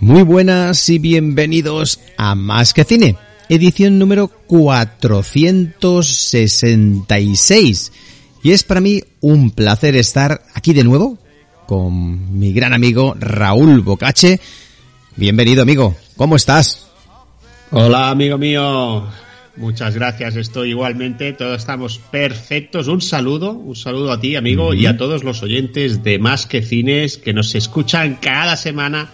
Muy buenas y bienvenidos a Más que Cine, edición número 466. Y es para mí un placer estar aquí de nuevo con mi gran amigo Raúl Bocache. Bienvenido amigo, ¿cómo estás? Hola amigo mío, Muchas gracias, estoy igualmente, todos estamos perfectos. Un saludo, un saludo a ti, amigo, y a todos los oyentes de Más que Cines que nos escuchan cada semana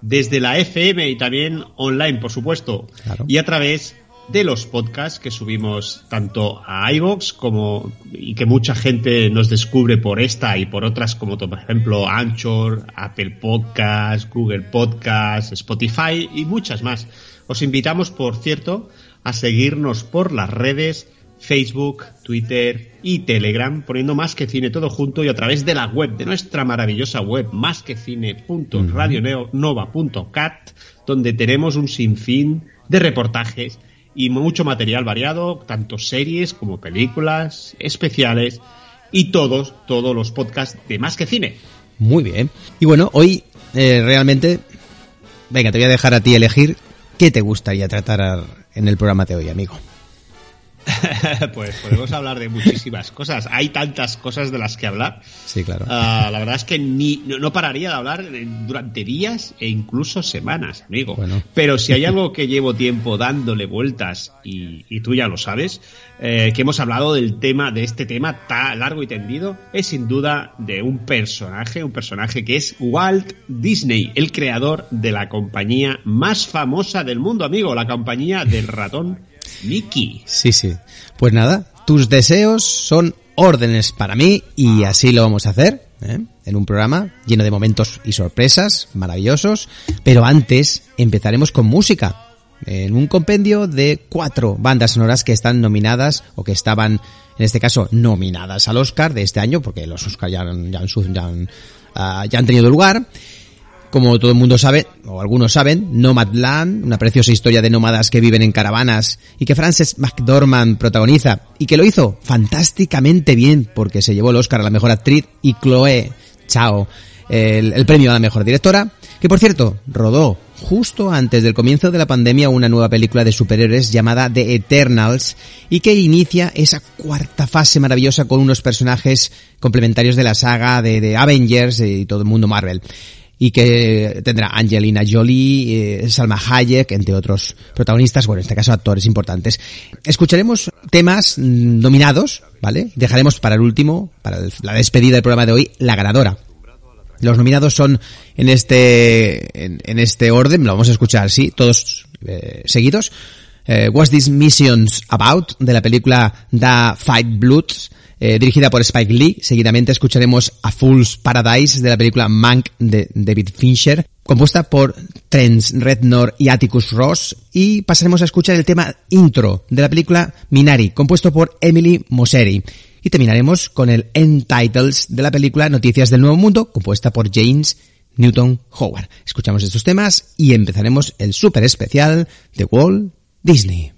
desde la FM y también online, por supuesto, Claro. y a través de los podcasts que subimos tanto a iVoox como y que mucha gente nos descubre por esta y por otras como por ejemplo Anchor, Apple Podcasts, Google Podcasts, Spotify y muchas más. Os invitamos, por cierto, a seguirnos por las redes Facebook, Twitter y Telegram, poniendo más que cine todo junto y a través de la web, de nuestra maravillosa web, más que cine.radionova.cat, donde tenemos un sinfín de reportajes y mucho material variado, tanto series como películas, especiales y todos, todos los podcasts de más que cine. Muy bien. Y bueno, hoy eh, realmente, venga, te voy a dejar a ti elegir qué te gustaría tratar en el programa de hoy, amigo. pues podemos hablar de muchísimas cosas. Hay tantas cosas de las que hablar. Sí, claro. Ah, la verdad es que ni, no, no pararía de hablar durante días e incluso semanas, amigo. Bueno. Pero si hay algo que llevo tiempo dándole vueltas, y, y tú ya lo sabes, eh, que hemos hablado del tema, de este tema tan largo y tendido, es sin duda de un personaje, un personaje que es Walt Disney, el creador de la compañía más famosa del mundo, amigo, la compañía del ratón Mickey. Sí, sí. Pues nada, tus deseos son órdenes para mí y así lo vamos a hacer, ¿eh? en un programa lleno de momentos y sorpresas maravillosos. Pero antes empezaremos con música, en un compendio de cuatro bandas sonoras que están nominadas o que estaban, en este caso, nominadas al Oscar de este año, porque los Oscar ya han, ya han su- ya han, ah, ya han tenido lugar. Como todo el mundo sabe, o algunos saben, Nomadland, una preciosa historia de nómadas que viven en caravanas y que Frances McDormand protagoniza y que lo hizo fantásticamente bien porque se llevó el Oscar a la mejor actriz y Chloe Chao el, premio a la mejor directora, que por cierto rodó justo antes del comienzo de la pandemia una nueva película de superhéroes llamada The Eternals y que inicia esa cuarta fase maravillosa con unos personajes complementarios de la saga de Avengers y todo el mundo Marvel y que tendrá Angelina Jolie, eh, Salma Hayek, entre otros protagonistas, bueno, en este caso actores importantes. Escucharemos temas mm, nominados, ¿vale? Dejaremos para el último, para la despedida del programa de hoy, la ganadora. Los nominados son en este en, en este orden, lo vamos a escuchar así, todos eh, seguidos. Eh, What's This Missions About de la película The Fight Bloods, eh, dirigida por Spike Lee. Seguidamente escucharemos A Fool's Paradise de la película Mank de David Fincher, compuesta por Trent Rednor y Atticus Ross. Y pasaremos a escuchar el tema intro de la película Minari, compuesto por Emily Mosseri. Y terminaremos con el end titles de la película Noticias del Nuevo Mundo, compuesta por James Newton Howard. Escuchamos estos temas y empezaremos el super especial de Walt Disney.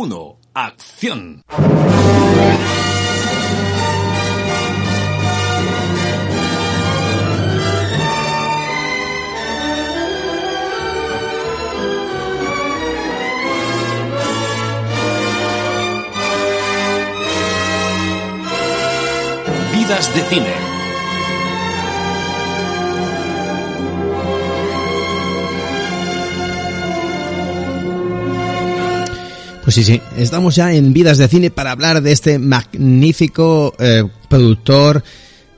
1, acción. Vidas de cine. Pues sí, sí, estamos ya en Vidas de Cine para hablar de este magnífico eh, productor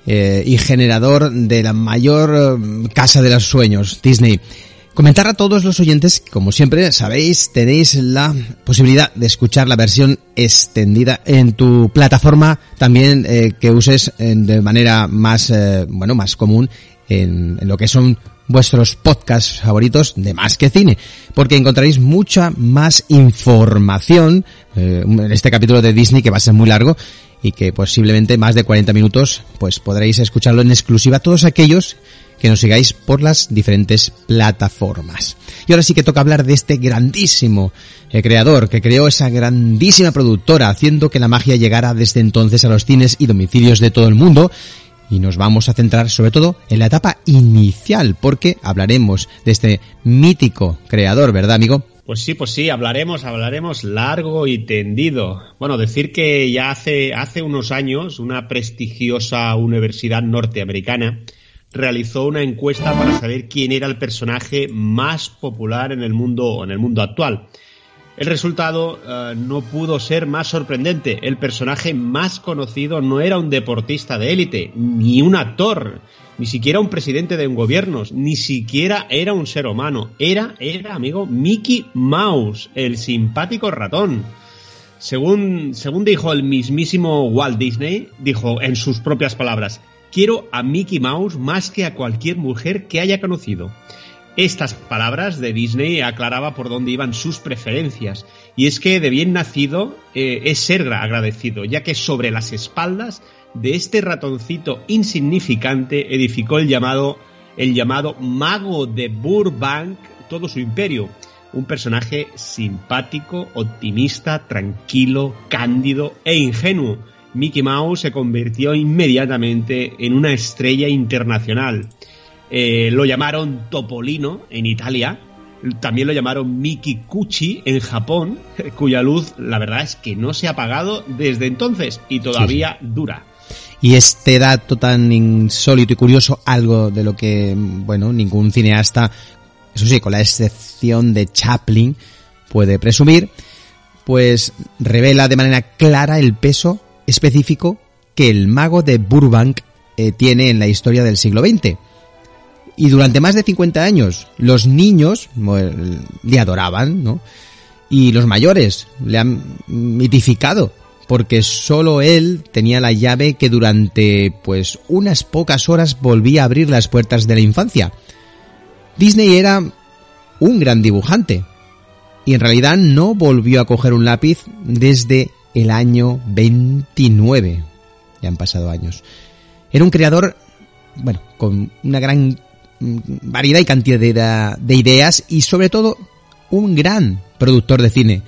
eh, y generador de la mayor eh, casa de los sueños, Disney. Comentar a todos los oyentes, como siempre sabéis, tenéis la posibilidad de escuchar la versión extendida en tu plataforma, también eh, que uses en, de manera más, eh, bueno, más común en lo que son vuestros podcasts favoritos de Más que Cine, porque encontraréis mucha más información eh, en este capítulo de Disney que va a ser muy largo y que posiblemente más de 40 minutos pues podréis escucharlo en exclusiva todos aquellos que nos sigáis por las diferentes plataformas. Y ahora sí que toca hablar de este grandísimo eh, creador que creó esa grandísima productora haciendo que la magia llegara desde entonces a los cines y domicilios de todo el mundo y nos vamos a centrar sobre todo en la etapa inicial, porque hablaremos de este mítico creador, ¿verdad, amigo? Pues sí, pues sí, hablaremos, hablaremos largo y tendido. Bueno, decir que ya hace, hace unos años una prestigiosa universidad norteamericana realizó una encuesta para saber quién era el personaje más popular en el mundo, en el mundo actual. El resultado uh, no pudo ser más sorprendente. El personaje más conocido no era un deportista de élite, ni un actor, ni siquiera un presidente de un gobierno, ni siquiera era un ser humano. Era, era, amigo, Mickey Mouse, el simpático ratón. Según, según dijo el mismísimo Walt Disney, dijo en sus propias palabras, quiero a Mickey Mouse más que a cualquier mujer que haya conocido. Estas palabras de Disney aclaraba por dónde iban sus preferencias, y es que de bien nacido eh, es ser agradecido, ya que sobre las espaldas de este ratoncito insignificante edificó el llamado, el llamado mago de Burbank todo su imperio, un personaje simpático, optimista, tranquilo, cándido e ingenuo. Mickey Mouse se convirtió inmediatamente en una estrella internacional. Eh, lo llamaron Topolino en Italia, también lo llamaron Miki Kuchi en Japón, cuya luz la verdad es que no se ha apagado desde entonces y todavía sí. dura. Y este dato tan insólito y curioso, algo de lo que, bueno, ningún cineasta, eso sí, con la excepción de Chaplin, puede presumir, pues revela de manera clara el peso específico que el mago de Burbank eh, tiene en la historia del siglo XX. Y durante más de 50 años, los niños le adoraban, ¿no? Y los mayores le han mitificado, porque solo él tenía la llave que durante, pues, unas pocas horas volvía a abrir las puertas de la infancia. Disney era un gran dibujante, y en realidad no volvió a coger un lápiz desde el año 29. Ya han pasado años. Era un creador, bueno, con una gran variedad y cantidad de, de, ideas y sobre todo un gran productor de cine.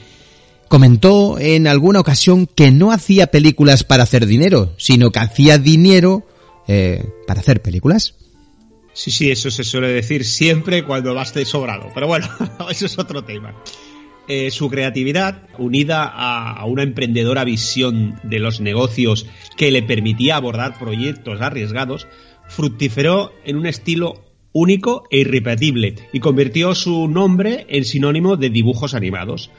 Comentó en alguna ocasión que no hacía películas para hacer dinero, sino que hacía dinero eh, para hacer películas. Sí, sí, eso se suele decir siempre cuando vas de sobrado. Pero bueno, eso es otro tema. Eh, su creatividad, unida a, a, una emprendedora visión de los negocios que le permitía abordar proyectos arriesgados, fructiferó en un estilo único e irrepetible y convirtió su nombre en sinónimo de dibujos animados.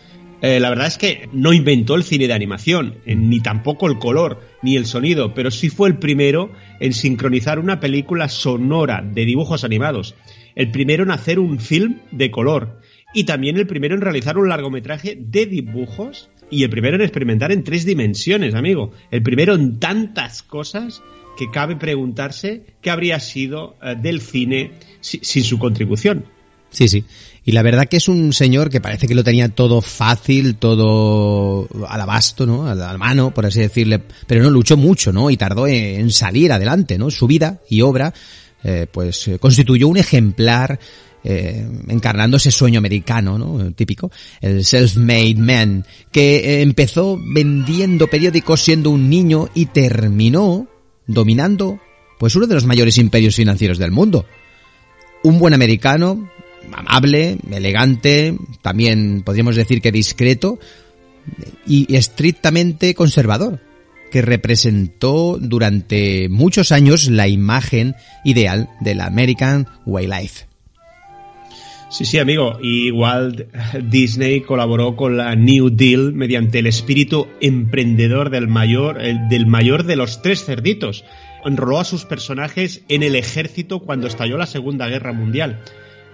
Eh, la verdad es que no inventó el cine de animación, ni tampoco el color, ni el sonido, pero sí fue el primero en sincronizar una película sonora de dibujos animados, el primero en hacer un film de color y también el primero en realizar un largometraje de dibujos y el primero en experimentar en tres dimensiones, amigo, el primero en tantas cosas que cabe preguntarse qué habría sido uh, del cine si, sin su contribución. Sí, sí. Y la verdad que es un señor que parece que lo tenía todo fácil, todo al abasto, ¿no? A la mano, por así decirle. Pero no luchó mucho, ¿no? Y tardó en salir adelante, ¿no? Su vida y obra, eh, pues, constituyó un ejemplar eh, encarnando ese sueño americano, ¿no? Típico, el self-made man, que eh, empezó vendiendo periódicos siendo un niño y terminó dominando, pues uno de los mayores imperios financieros del mundo. Un buen americano, amable, elegante, también podríamos decir que discreto y estrictamente conservador, que representó durante muchos años la imagen ideal del American Way Life. Sí, sí, amigo. Y Walt Disney colaboró con la New Deal mediante el espíritu emprendedor del mayor, del mayor de los tres cerditos. Enroló a sus personajes en el ejército cuando estalló la Segunda Guerra Mundial.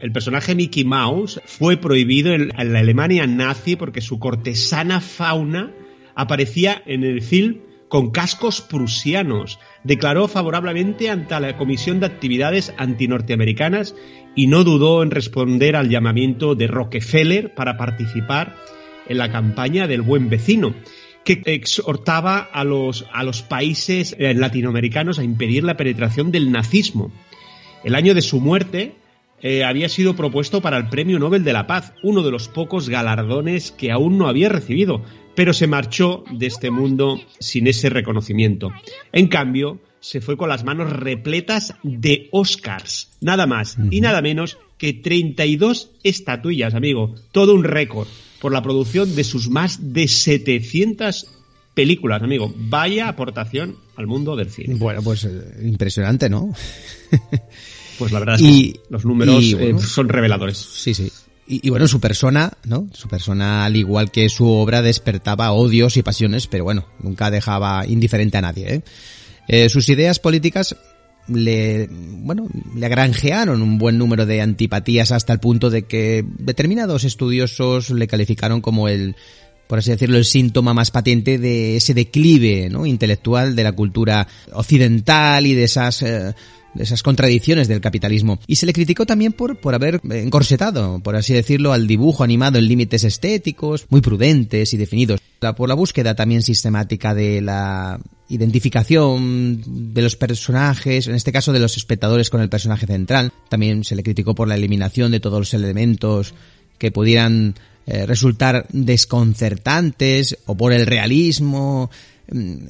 El personaje Mickey Mouse fue prohibido en la Alemania nazi porque su cortesana fauna aparecía en el film con cascos prusianos. Declaró favorablemente ante la Comisión de Actividades Antinorteamericanas y no dudó en responder al llamamiento de Rockefeller para participar en la campaña del buen vecino, que exhortaba a los, a los países eh, latinoamericanos a impedir la penetración del nazismo. El año de su muerte eh, había sido propuesto para el Premio Nobel de la Paz, uno de los pocos galardones que aún no había recibido, pero se marchó de este mundo sin ese reconocimiento. En cambio, se fue con las manos repletas de Oscars, nada más y nada menos que 32 estatuillas, amigo, todo un récord por la producción de sus más de 700 películas, amigo. Vaya aportación al mundo del cine. Bueno, pues eh, impresionante, ¿no? pues la verdad es que los números eh, son reveladores. Sí, sí. Y, y, bueno, su persona, ¿no? Su persona, al igual que su obra, despertaba odios y pasiones, pero bueno, nunca dejaba indiferente a nadie, ¿eh? Eh, sus ideas políticas le, bueno, le granjearon un buen número de antipatías hasta el punto de que determinados estudiosos le calificaron como el, por así decirlo, el síntoma más patente de ese declive ¿no? intelectual de la cultura occidental y de esas eh, esas contradicciones del capitalismo. Y se le criticó también por, por haber encorsetado, por así decirlo, al dibujo animado en límites estéticos, muy prudentes y definidos. Por la búsqueda también sistemática de la identificación de los personajes, en este caso de los espectadores con el personaje central. También se le criticó por la eliminación de todos los elementos que pudieran eh, resultar desconcertantes o por el realismo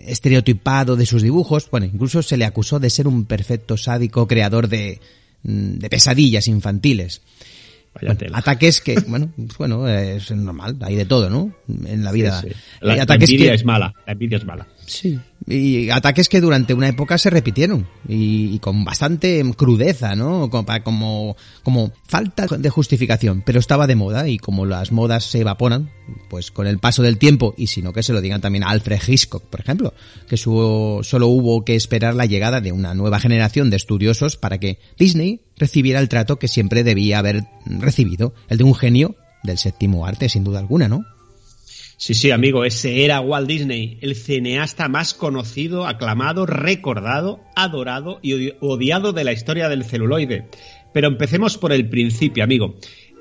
estereotipado de sus dibujos. Bueno, incluso se le acusó de ser un perfecto sádico creador de, mm, de pesadillas infantiles. Bueno, ataques que, bueno, pues bueno, es normal, hay de todo, ¿no? En la vida. Sí, sí. La, la, envidia es mala, la envidia es mala. Sí. Y ataques que durante una época se repitieron y, con bastante crudeza, ¿no? Como, como, como, falta de justificación, pero estaba de moda y como las modas se evaporan, pues con el paso del tiempo, y si no que se lo digan también a Alfred Hitchcock, por ejemplo, que su, solo hubo que esperar la llegada de una nueva generación de estudiosos para que Disney recibiera el trato que siempre debía haber recibido, el de un genio del séptimo arte, sin duda alguna, ¿no? Sí, sí, amigo, ese era Walt Disney, el cineasta más conocido, aclamado, recordado, adorado y odiado de la historia del celuloide. Pero empecemos por el principio, amigo.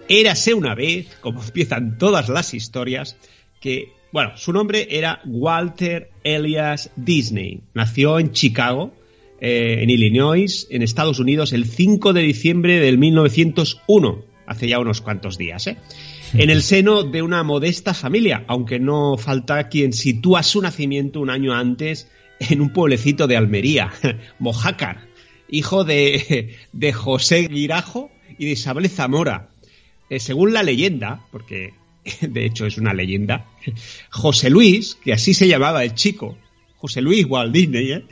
Érase una vez, como empiezan todas las historias, que, bueno, su nombre era Walter Elias Disney. Nació en Chicago, eh, en Illinois, en Estados Unidos, el 5 de diciembre del 1901, hace ya unos cuantos días, ¿eh? En el seno de una modesta familia, aunque no falta quien sitúa su nacimiento un año antes en un pueblecito de Almería, Mojácar, hijo de, de José Guirajo y de Isabel Zamora. Eh, según la leyenda, porque de hecho es una leyenda, José Luis, que así se llamaba el chico, José Luis Walt Disney, ¿eh?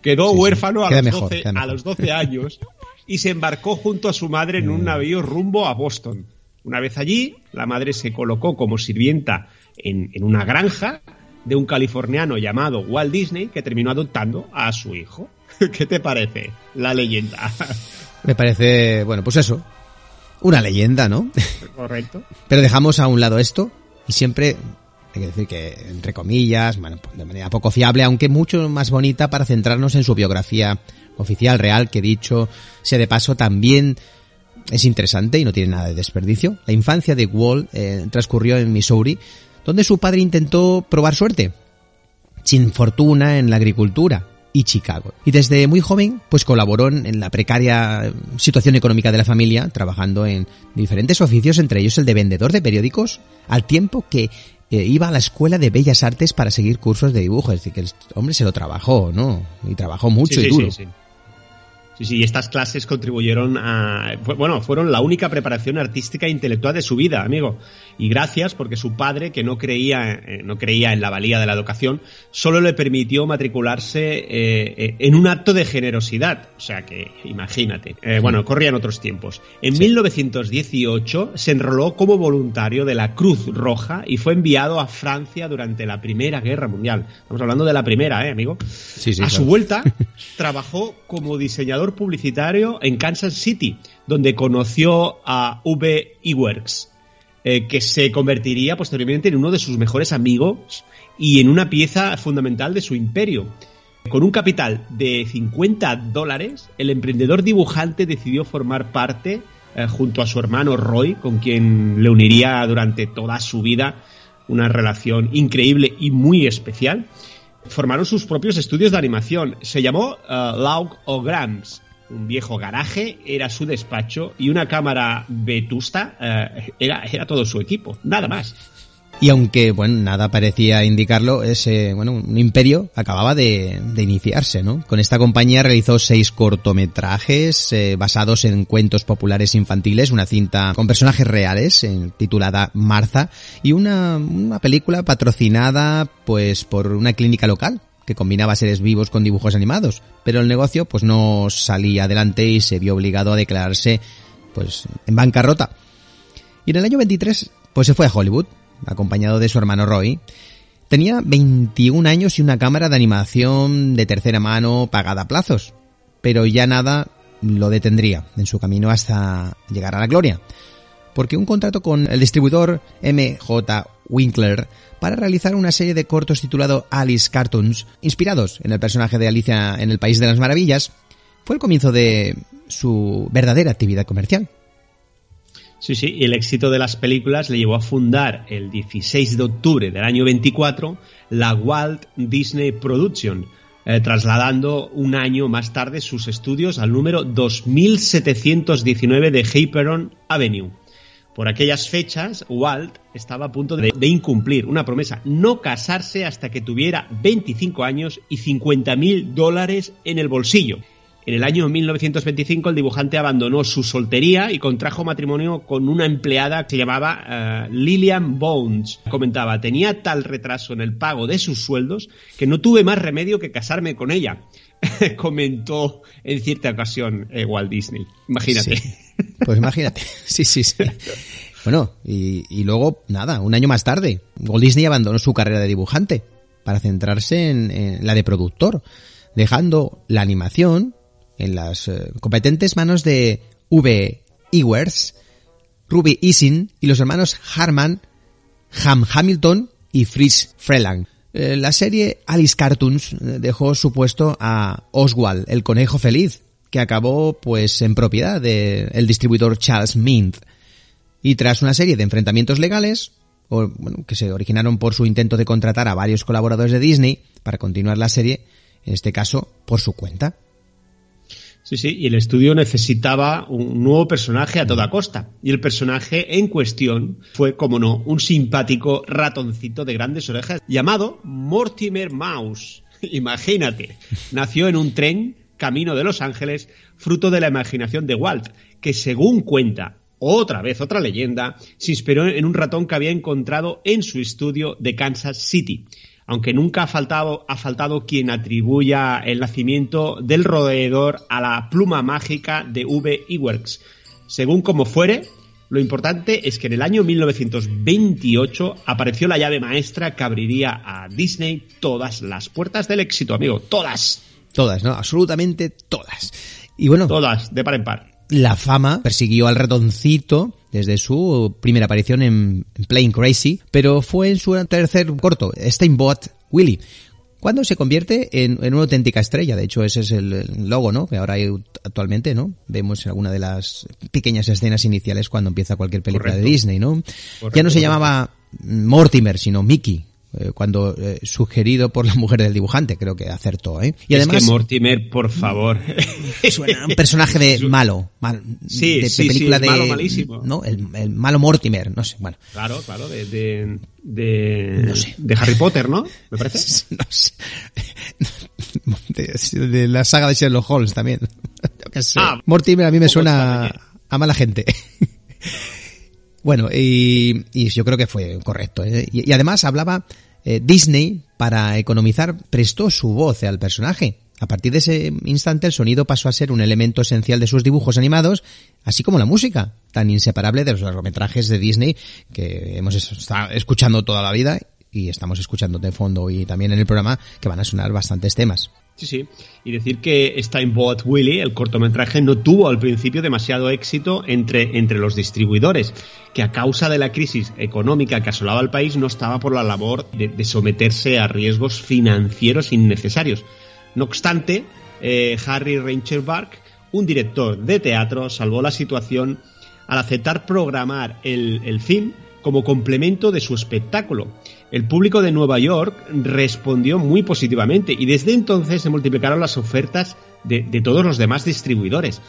quedó sí, huérfano sí. A, los mejor, 12, a los 12 años y se embarcó junto a su madre en un navío rumbo a Boston. Una vez allí, la madre se colocó como sirvienta en, en, una granja de un californiano llamado Walt Disney que terminó adoptando a su hijo. ¿Qué te parece la leyenda? Me parece, bueno, pues eso, una leyenda, ¿no? Correcto. Pero dejamos a un lado esto y siempre hay que decir que, entre comillas, bueno, de manera poco fiable, aunque mucho más bonita para centrarnos en su biografía oficial, real, que dicho sea de paso, también es interesante y no tiene nada de desperdicio. La infancia de Walt eh, transcurrió en Missouri, donde su padre intentó probar suerte, sin fortuna en la agricultura. y Chicago. Y desde muy joven, pues colaboró en la precaria situación económica de la familia, trabajando en diferentes oficios, entre ellos el de vendedor de periódicos, al tiempo que eh, iba a la escuela de bellas artes para seguir cursos de dibujo. Es decir, que el hombre se lo trabajó, ¿no? Y trabajó mucho Sí, y sí, duro. sí, sí. Sí, sí, y estas clases contribuyeron a... Bueno, fueron la única preparación artística e intelectual de su vida, amigo. Y gracias porque su padre, que no creía, eh, no creía en la valía de la educación, solo le permitió matricularse eh, eh, en un acto de generosidad. O sea que, imagínate. Bueno, corrían otros tiempos. En 1918 se enroló como voluntario de la Cruz Roja y fue enviado a Francia durante la Primera Guerra Mundial. Estamos hablando de la primera, ¿eh, amigo? Sí, sí, a claro. su vuelta, trabajó como diseñador publicitario en Kansas City, donde conoció a V. Iwerks, eh, que se convertiría posteriormente en uno de sus mejores amigos y en una pieza fundamental de su imperio. Con un capital de 50 dólares, el emprendedor dibujante decidió formar parte, eh, junto a su hermano Roy, con quien le uniría durante toda su vida una relación increíble y muy especial, formaron sus propios estudios de animación. Se llamó eh, Laug O'Grams. Un viejo garaje era su despacho y una cámara vetusta eh, era todo su equipo. Nada más. Y aunque, bueno, nada parecía indicarlo, ese, bueno, un imperio acababa de, de iniciarse, ¿no? Con esta compañía realizó seis cortometrajes eh, basados en cuentos populares infantiles, una cinta con personajes reales, titulada Martha, y una, una película patrocinada, pues, por una clínica local, que combinaba seres vivos con dibujos animados. Pero el negocio, pues, no salía adelante y se vio obligado a declararse, pues, en bancarrota. Y en el año 23, pues se fue a Hollywood, acompañado de su hermano Roy. Tenía 21 años y una cámara de animación de tercera mano pagada a plazos. Pero ya nada lo detendría en su camino hasta llegar a la gloria. Porque un contrato con el distribuidor MJ Winkler para realizar una serie de cortos titulado Alice Cartoons, inspirados en el personaje de Alicia en el País de las Maravillas, fue el comienzo de su verdadera actividad comercial. Sí, sí, y el éxito de las películas le llevó a fundar el 16 de octubre del año 24 la Walt Disney Production, eh, trasladando un año más tarde sus estudios al número 2719 de Hyperon Avenue. Por aquellas fechas, Walt estaba a punto de, de incumplir una promesa, no casarse hasta que tuviera 25 años y 50 mil dólares en el bolsillo. En el año 1925 el dibujante abandonó su soltería y contrajo matrimonio con una empleada que llamaba eh, Lillian Bones. Comentaba, tenía tal retraso en el pago de sus sueldos que no tuve más remedio que casarme con ella. Comentó en cierta ocasión eh, Walt Disney. Imagínate. Sí. Pues imagínate. Sí, sí, sí. Bueno, y, y luego, nada, un año más tarde, Walt Disney abandonó su carrera de dibujante para centrarse en, en la de productor, dejando la animación en las eh, competentes manos de V. Ewers, Ruby Isin y los hermanos Harman, Ham Hamilton y Fritz Freeland. Eh, la serie Alice Cartoons eh, dejó su puesto a Oswald, el conejo feliz, que acabó pues en propiedad del distribuidor Charles Mint. Y tras una serie de enfrentamientos legales, bueno, que se originaron por su intento de contratar a varios colaboradores de Disney para continuar la serie, en este caso por su cuenta. Sí, sí, y el estudio necesitaba un nuevo personaje a toda costa. Y el personaje en cuestión fue, como no, un simpático ratoncito de grandes orejas llamado Mortimer Mouse. Imagínate, nació en un tren camino de Los Ángeles, fruto de la imaginación de Walt, que según cuenta otra vez otra leyenda, se inspiró en un ratón que había encontrado en su estudio de Kansas City aunque nunca ha faltado, ha faltado quien atribuya el nacimiento del roedor a la pluma mágica de V. Iwerks. Según como fuere, lo importante es que en el año 1928 apareció la llave maestra que abriría a Disney todas las puertas del éxito, amigo. Todas. Todas, ¿no? Absolutamente todas. Y bueno. Todas, de par en par. La fama persiguió al ratoncito desde su primera aparición en Playing Crazy, pero fue en su tercer corto, Steamboat Willie, cuando se convierte en, en, una auténtica estrella. De hecho, ese es el logo, ¿no? Que ahora hay actualmente, ¿no? Vemos alguna de las pequeñas escenas iniciales cuando empieza cualquier película Correcto. de Disney, ¿no? Correcto, ya no se llamaba Mortimer, sino Mickey. Eh, cuando eh, sugerido por la mujer del dibujante, creo que acertó, ¿eh? Y es además que Mortimer, por favor. suena un personaje de malo, mal, Sí, de, sí, sí, película el de malo malísimo. no, el, el malo Mortimer, no sé, bueno, Claro, claro, de, de, de, No sé. de Harry Potter, ¿no? Me parece. no sé. De, de la saga de Sherlock Holmes también. Yo qué sé. Ah, Mortimer a mí me suena a mala gente. Bueno, y, y yo creo que fue correcto. ¿eh? Y, y además hablaba eh, Disney para economizar, prestó su voz al personaje. A partir de ese instante el sonido pasó a ser un elemento esencial de sus dibujos animados, así como la música, tan inseparable de los largometrajes de Disney que hemos estado escuchando toda la vida y estamos escuchando de fondo y también en el programa que van a sonar bastantes temas. Sí, sí. Y decir que Steamboat Willie, el cortometraje, no tuvo al principio demasiado éxito entre, entre los distribuidores, que a causa de la crisis económica que asolaba al país no estaba por la labor de, de someterse a riesgos financieros innecesarios. No obstante, eh, Harry Reichenbach, un director de teatro, salvó la situación al aceptar programar el, el film como complemento de su espectáculo. El público de Nueva York respondió muy positivamente y desde entonces se multiplicaron las ofertas de, de todos los demás distribuidores.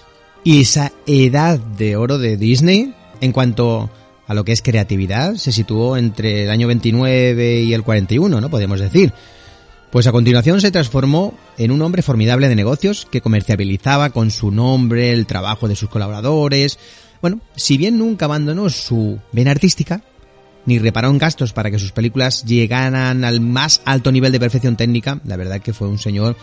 Y esa edad de oro de Disney, en cuanto a lo que es creatividad, se situó entre el año 29 y el 41, ¿no? Podemos decir. Pues a continuación se transformó en un hombre formidable de negocios que comercializaba con su nombre el trabajo de sus colaboradores. Bueno, si bien nunca abandonó su vena artística, ni reparó en gastos para que sus películas llegaran al más alto nivel de perfección técnica, la verdad que fue un señor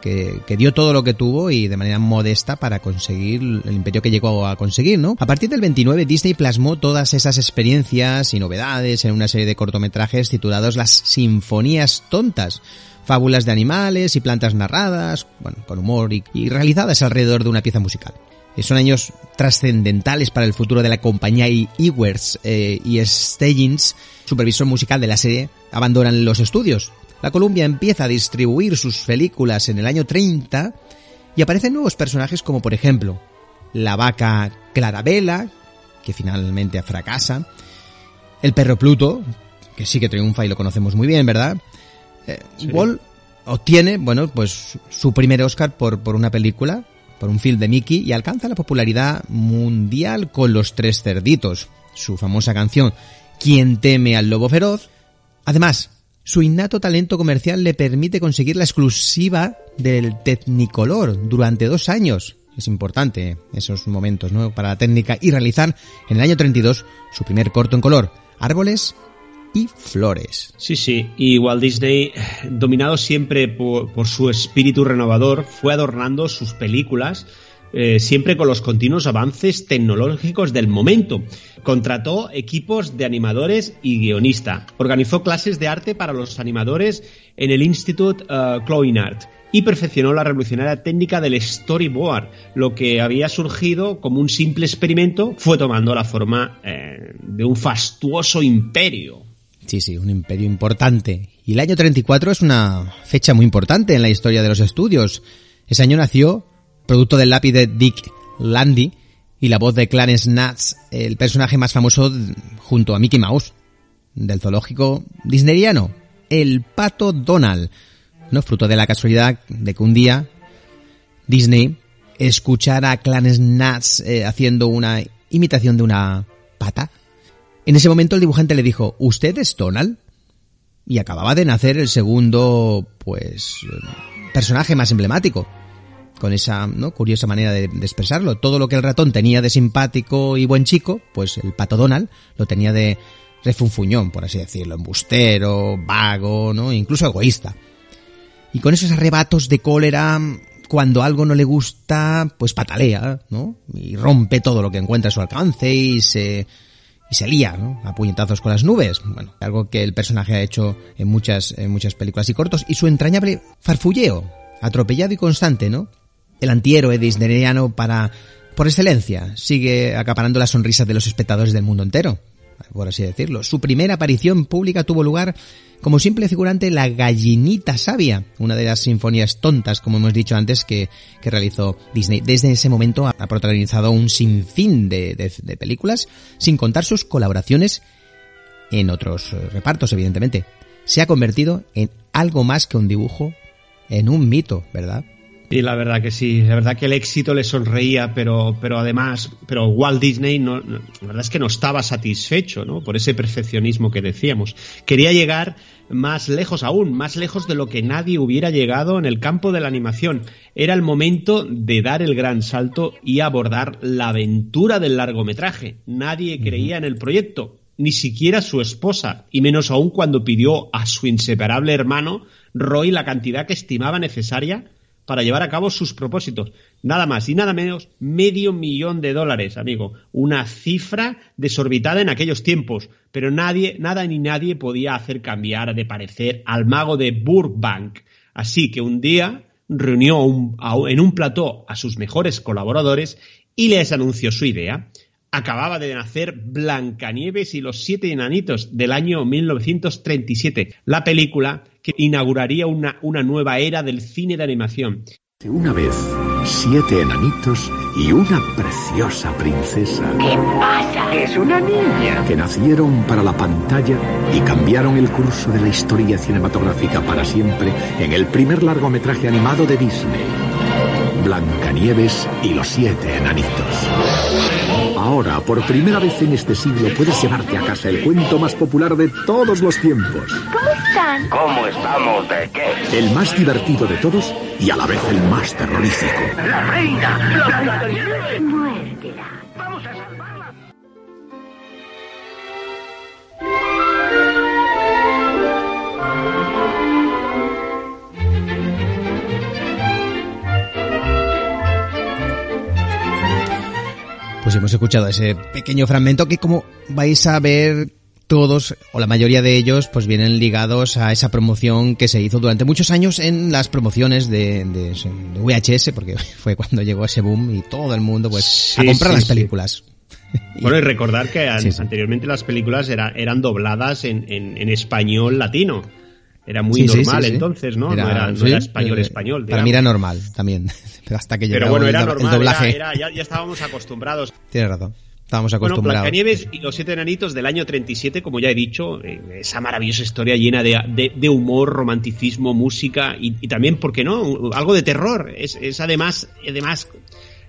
que, que, dio todo lo que tuvo y de manera modesta para conseguir el imperio que llegó a conseguir, ¿no? A partir del 29 Disney plasmó todas esas experiencias y novedades en una serie de cortometrajes titulados Las Sinfonías Tontas, fábulas de animales y plantas narradas, bueno, con humor y, y realizadas alrededor de una pieza musical. Eh, Son años trascendentales para el futuro de la compañía y Ewers eh, y Stagins, supervisor musical de la serie, abandonan los estudios. La Columbia empieza a distribuir sus películas en el año 30 y aparecen nuevos personajes como por ejemplo la vaca Clarabella, que finalmente fracasa, el perro Pluto, que sí que triunfa y lo conocemos muy bien, ¿verdad? Eh, Sí. Walt obtiene, bueno, pues su primer Oscar por, por una película, por un film de Mickey, y alcanza la popularidad mundial con Los Tres Cerditos, su famosa canción ¿Quién teme al lobo feroz? Además, su innato talento comercial le permite conseguir la exclusiva del Technicolor durante dos años. Es importante esos momentos, ¿no? Para la técnica y realizar en el año 32 su primer corto en color, Árboles y Flores. Sí, sí, y Walt Disney, dominado siempre por, su espíritu renovador, fue adornando sus películas eh, siempre con los continuos avances tecnológicos del momento. Contrató equipos de animadores y guionista. Organizó clases de arte para los animadores en el Institute uh, Clown Art y perfeccionó la revolucionaria técnica del storyboard. Lo que había surgido como un simple experimento fue tomando la forma eh, de un fastuoso imperio. Sí, sí, un imperio importante. Y el año 34 es una fecha muy importante en la historia de los estudios. Ese año nació, producto del lápiz de Dick Landy y la voz de Clarence Natz, el personaje más famoso junto a Mickey Mouse, del zoológico disneyano, el pato Donald. ¿no? Fruto de la casualidad de que un día Disney escuchara a Clarence Natz eh, haciendo una imitación de una pata. En ese momento el dibujante le dijo, ¿usted es Donald? Y acababa de nacer el segundo, pues, personaje más emblemático. Con esa, ¿no? Curiosa manera de, de, expresarlo. Todo lo que el ratón tenía de simpático y buen chico, pues el pato Donald lo tenía de refunfuñón, por así decirlo. Embustero, vago, ¿no? Incluso egoísta. Y con esos arrebatos de cólera, cuando algo no le gusta, pues patalea, ¿no? Y rompe todo lo que encuentra a su alcance y se, y se lía, ¿no? A puñetazos con las nubes. Bueno, algo que el personaje ha hecho en muchas, en muchas películas y cortos. Y su entrañable farfulleo, atropellado y constante, ¿no? El antihéroe disneyano para, por excelencia, sigue acaparando las sonrisas de los espectadores del mundo entero, por así decirlo. Su primera aparición pública tuvo lugar como simple figurante La Gallinita Sabia, una de las sinfonías tontas, como hemos dicho antes, que, que realizó Disney. Desde ese momento ha protagonizado un sinfín de, de, de películas, sin contar sus colaboraciones en otros repartos, evidentemente. se ha convertido en algo más que un dibujo, en un mito, ¿verdad? Y la verdad que sí, la verdad que el éxito le sonreía, pero, pero además, pero Walt Disney no, no- la verdad es que no estaba satisfecho, ¿no? Por ese perfeccionismo que decíamos. Quería llegar más lejos aún, más lejos de lo que nadie hubiera llegado en el campo de la animación. Era el momento de dar el gran salto y abordar la aventura del largometraje. Nadie creía en el proyecto, ni siquiera su esposa, y menos aún cuando pidió a su inseparable hermano Roy la cantidad que estimaba necesaria para llevar a cabo sus propósitos. Nada más y nada menos, medio millón de dólares, amigo. Una cifra desorbitada en aquellos tiempos. Pero nadie, nada ni nadie podía hacer cambiar de parecer al mago de Burbank. Así que un día reunió en un plató a sus mejores colaboradores y les anunció su idea. Acababa de nacer Blancanieves y los siete enanitos del año 1937, la película que inauguraría una, una nueva era del cine de animación. Una vez, siete enanitos y una preciosa princesa. ¿Qué pasa? Es una niña. Que nacieron para la pantalla y cambiaron el curso de la historia cinematográfica para siempre en el primer largometraje animado de Disney. Blancanieves y los siete enanitos. Ahora, por primera vez en este siglo, puedes llevarte a casa el cuento más popular de todos los tiempos. ¿Cómo están? ¿Cómo estamos de qué? El más divertido de todos y a la vez el más terrorífico. ¡La reina! Muérdela. Hemos escuchado ese pequeño fragmento que como vais a ver todos o la mayoría de ellos pues vienen ligados a esa promoción que se hizo durante muchos años en las promociones de, de- de VHS porque fue cuando llegó ese boom y todo el mundo pues a comprar sí, las sí. películas. Bueno, y recordar que an- Sí, sí. anteriormente las películas era- eran dobladas en, en- en español latino. Era muy Sí, normal sí, sí. entonces, ¿no? no era, no era español eh, español. Para mí era digamos. normal también, pero hasta que llegó Pero bueno, el, era el normal, doblaje. era- era- ya, ya estábamos acostumbrados. Tienes razón. Estábamos Bueno, acostumbrados. Blancanieves y los siete enanitos del año 37, como ya he dicho, eh, esa maravillosa historia llena de, de- de humor, romanticismo, música y, y también, ¿por qué no? Algo de terror. Es, es además, además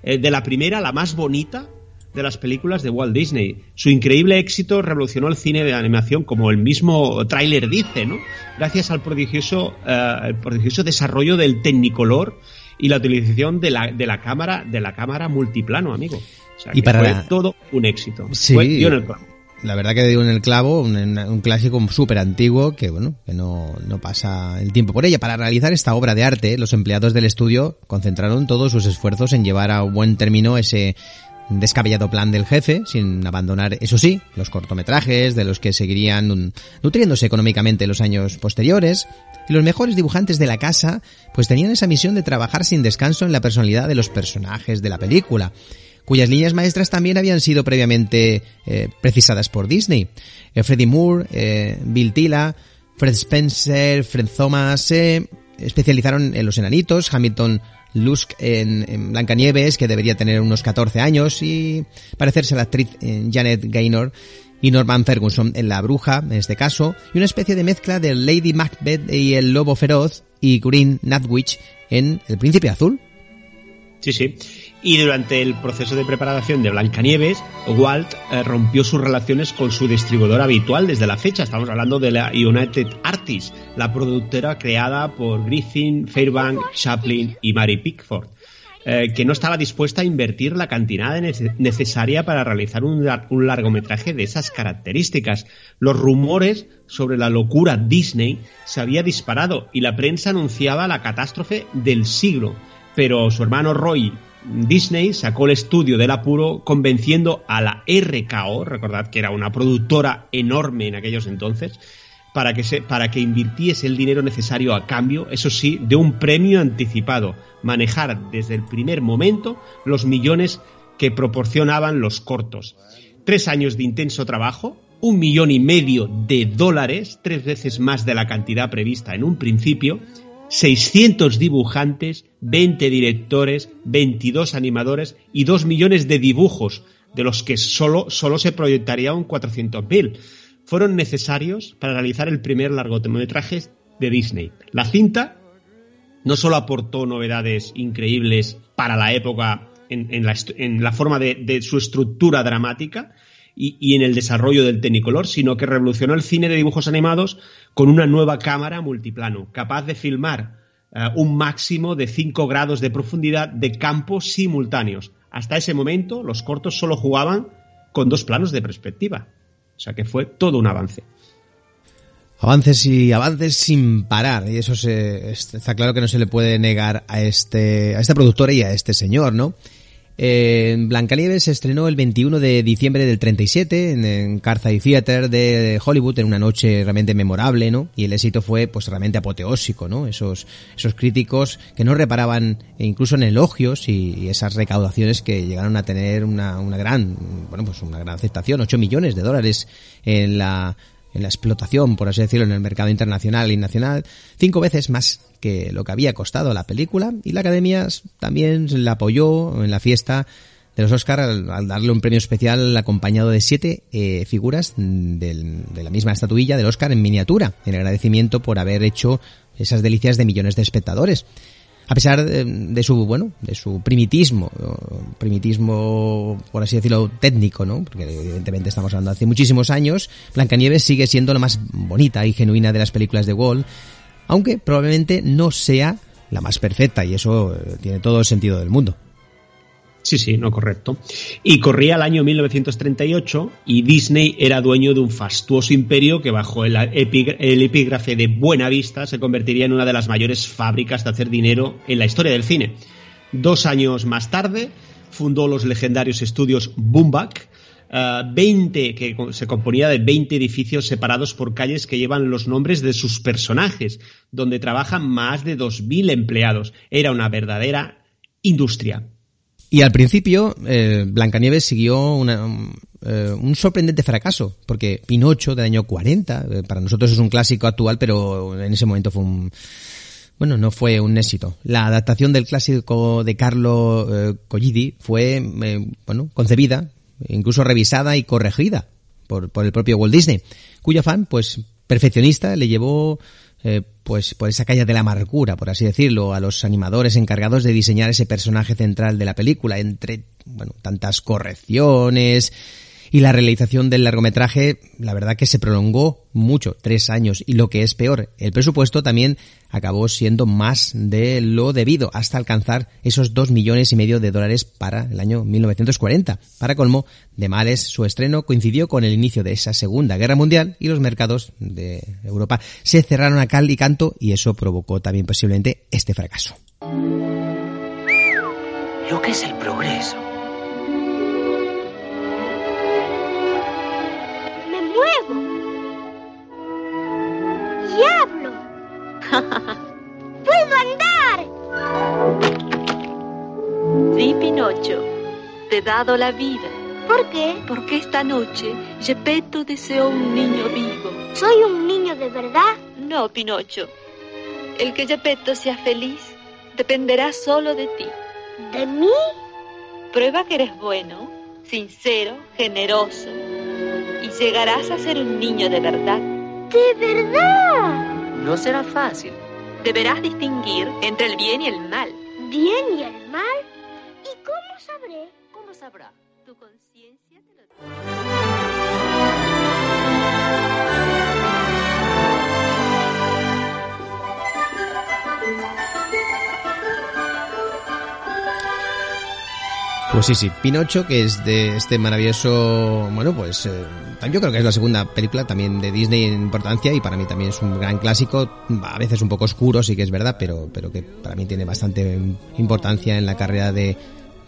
eh, de la primera, la más bonita de las películas de Walt Disney. Su increíble éxito revolucionó el cine de animación, como el mismo tráiler dice, ¿no? Gracias al prodigioso, eh, el prodigioso desarrollo del Technicolor y la utilización de la, de la cámara, de la cámara multiplano, amigo. O sea, Y que para fue la- todo un éxito. Sí. Fue- dio en el clavo. La verdad que dio en el clavo, un, un clásico súper antiguo que bueno, que no, no pasa el tiempo por ella. Para realizar esta obra de arte, los empleados del estudio concentraron todos sus esfuerzos en llevar a buen término ese descabellado plan del jefe, sin abandonar, eso sí, los cortometrajes de los que seguirían nutriéndose económicamente en los años posteriores. Y los mejores dibujantes de la casa, pues tenían esa misión de trabajar sin descanso en la personalidad de los personajes de la película cuyas líneas maestras también habían sido previamente eh, precisadas por Disney. Eh, Freddie Moore, eh, Bill Tila, Fred Spencer, Fred Thomas se especializaron en los enanitos, Hamilton Lusk en, Blancanieves, que debería tener unos 14 años, y parecerse a la actriz eh, Janet Gaynor, y Norman Ferguson en La Bruja, en este caso, y una especie de mezcla de Lady Macbeth y El Lobo Feroz, y Green Natwich en El Príncipe Azul. Sí, sí. Y durante el proceso de preparación de Blancanieves, Walt eh, rompió sus relaciones con su distribuidor habitual desde la fecha. Estamos hablando de la United Artists, la productora creada por Griffin, Fairbank, Chaplin y Mary Pickford, eh, que no estaba dispuesta a invertir la cantidad nece- necesaria para realizar un, un largometraje de esas características. Los rumores sobre la locura Disney se había disparado y la prensa anunciaba la catástrofe del siglo pero su hermano Roy Disney sacó el estudio del apuro convenciendo a la RKO, recordad que era una productora enorme en aquellos entonces, para que, se, para que invirtiese el dinero necesario a cambio, eso sí, de un premio anticipado, manejar desde el primer momento los millones que proporcionaban los cortos. Tres años de intenso trabajo, un millón y medio de dólares, tres veces más de la cantidad prevista en un principio, 600 dibujantes, 20 directores, 22 animadores y 2 millones de dibujos, de los que solo, solo se proyectaría un 400.000. fueron necesarios para realizar el primer largometraje de Disney. La cinta no solo aportó novedades increíbles para la época en, la, forma de, su estructura dramática y, en el desarrollo del Technicolor, sino que revolucionó el cine de dibujos animados con una nueva cámara multiplano, capaz de filmar eh, un máximo de 5 grados de profundidad de campo simultáneos. Hasta ese momento, los cortos solo jugaban con dos planos de perspectiva. O sea que fue todo un avance. Avances y avances sin parar. Y eso se, está claro que no se le puede negar a este, a esta productora y a este señor, ¿no? Eh, Blancanieves se estrenó el 21 de diciembre del 37 en, en Carthay Theater de Hollywood en una noche realmente memorable, ¿no? Y el éxito fue pues realmente apoteósico, ¿no? Esos, esos críticos que no reparaban incluso en elogios y, esas recaudaciones que llegaron a tener una, una gran, bueno, pues una gran aceptación, 8 millones de dólares en la en la explotación, por así decirlo, en el mercado internacional y nacional, cinco veces más que lo que había costado la película, y la Academia también la apoyó en la fiesta de los Oscars al, darle un premio especial acompañado de siete eh, figuras de la misma estatuilla del Oscar en miniatura, en agradecimiento por haber hecho esas delicias de millones de espectadores a pesar de, su, bueno, de su primitismo, primitismo, por así decirlo, técnico, ¿no? Porque evidentemente estamos hablando hace muchísimos años, Blancanieves sigue siendo la más bonita y genuina de las películas de Walt, aunque probablemente no sea la más perfecta, y eso eh, tiene todo el sentido del mundo. Sí, sí, no correcto. Y corría el año 1938 y Disney era dueño de un fastuoso imperio que bajo el, epígrafe de Buena Vista se convertiría en una de las mayores fábricas de hacer dinero en la historia del cine. Dos años más tarde fundó los legendarios estudios Boomback, 20, eh, que se componía de 20 edificios separados por calles que llevan los nombres de sus personajes, donde trabajan más de 2.000 empleados. Era una verdadera industria. Y al principio, eh, Blancanieves siguió eh, un sorprendente fracaso, porque Pinocho del año 40, eh, para nosotros es un clásico actual, pero en ese momento fue un... Bueno, no fue un éxito. La adaptación del clásico de Carlo eh, Collidi fue, bueno, concebida, incluso revisada y corregida por, por el propio Walt Disney, cuyo fan, pues, perfeccionista, le llevó eh, pues por esa calle de la amargura, por así decirlo, a los animadores encargados de diseñar ese personaje central de la película, entre bueno, tantas correcciones, y la realización del largometraje, la verdad que se prolongó mucho, tres años. Y lo que es peor, el presupuesto también acabó siendo más de lo debido, hasta alcanzar esos dos millones y medio de dólares para el año 1940. Para colmo de males, su estreno coincidió con el inicio de esa Segunda Guerra Mundial y los mercados de Europa se cerraron a cal y canto y eso provocó también posiblemente este fracaso. Lo que es el progreso ¡Diablo! ¡Puedo andar! Sí, Pinocho. Te he dado la vida. ¿Por qué? Porque esta noche Gepetto deseó un niño vivo. ¿Soy un niño de verdad? No, Pinocho. El que Gepetto sea feliz dependerá solo de ti. ¿De mí? Prueba que eres bueno, sincero, generoso y llegarás a ser un niño de verdad. ¿De verdad? No será fácil. Deberás distinguir entre el bien y el mal. ¿Bien y el mal? ¿Y cómo sabré? ¿Cómo sabrá? Tu conciencia te lo Pues sí, sí, Pinocho, que es de este maravilloso, bueno, pues eh, yo creo que es la segunda película también de Disney en importancia y para mí también es un gran clásico, a veces un poco oscuro, sí que es verdad, pero, pero que para mí tiene bastante importancia en la carrera de,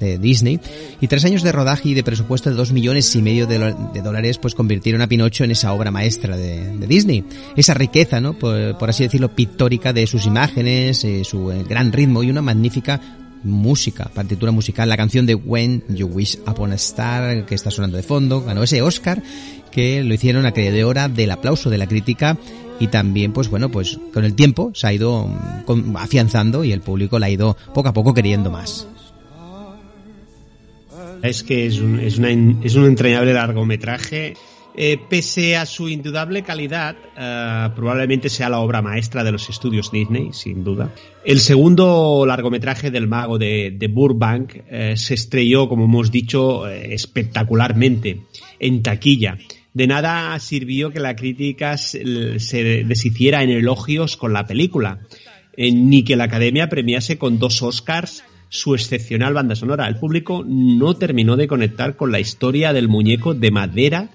de Disney. Y tres años de rodaje y de presupuesto de dos millones y medio de, dólares pues convirtieron a Pinocho en esa obra maestra de, Disney. Esa riqueza, ¿no? Por, por, así decirlo, pictórica de sus imágenes, eh, su eh, gran ritmo y una magnífica música, partitura musical, la canción de When You Wish Upon a Star que está sonando de fondo, ganó ese Oscar que lo hicieron acreedora del aplauso de la crítica y también pues bueno pues con el tiempo se ha ido mm, afianzando y el público la ha ido poco a poco queriendo más. Es que es un, es, una, es un entrañable largometraje Eh, pese a su indudable calidad, eh, probablemente sea la obra maestra de los estudios Disney, sin duda. El segundo largometraje del mago de, de Burbank eh, se estrelló, como hemos dicho, eh, espectacularmente en taquilla. De nada sirvió que la crítica se, deshiciera en elogios con la película, eh, ni que la academia premiase con dos Oscars su excepcional banda sonora. El público no terminó de conectar con la historia del muñeco de madera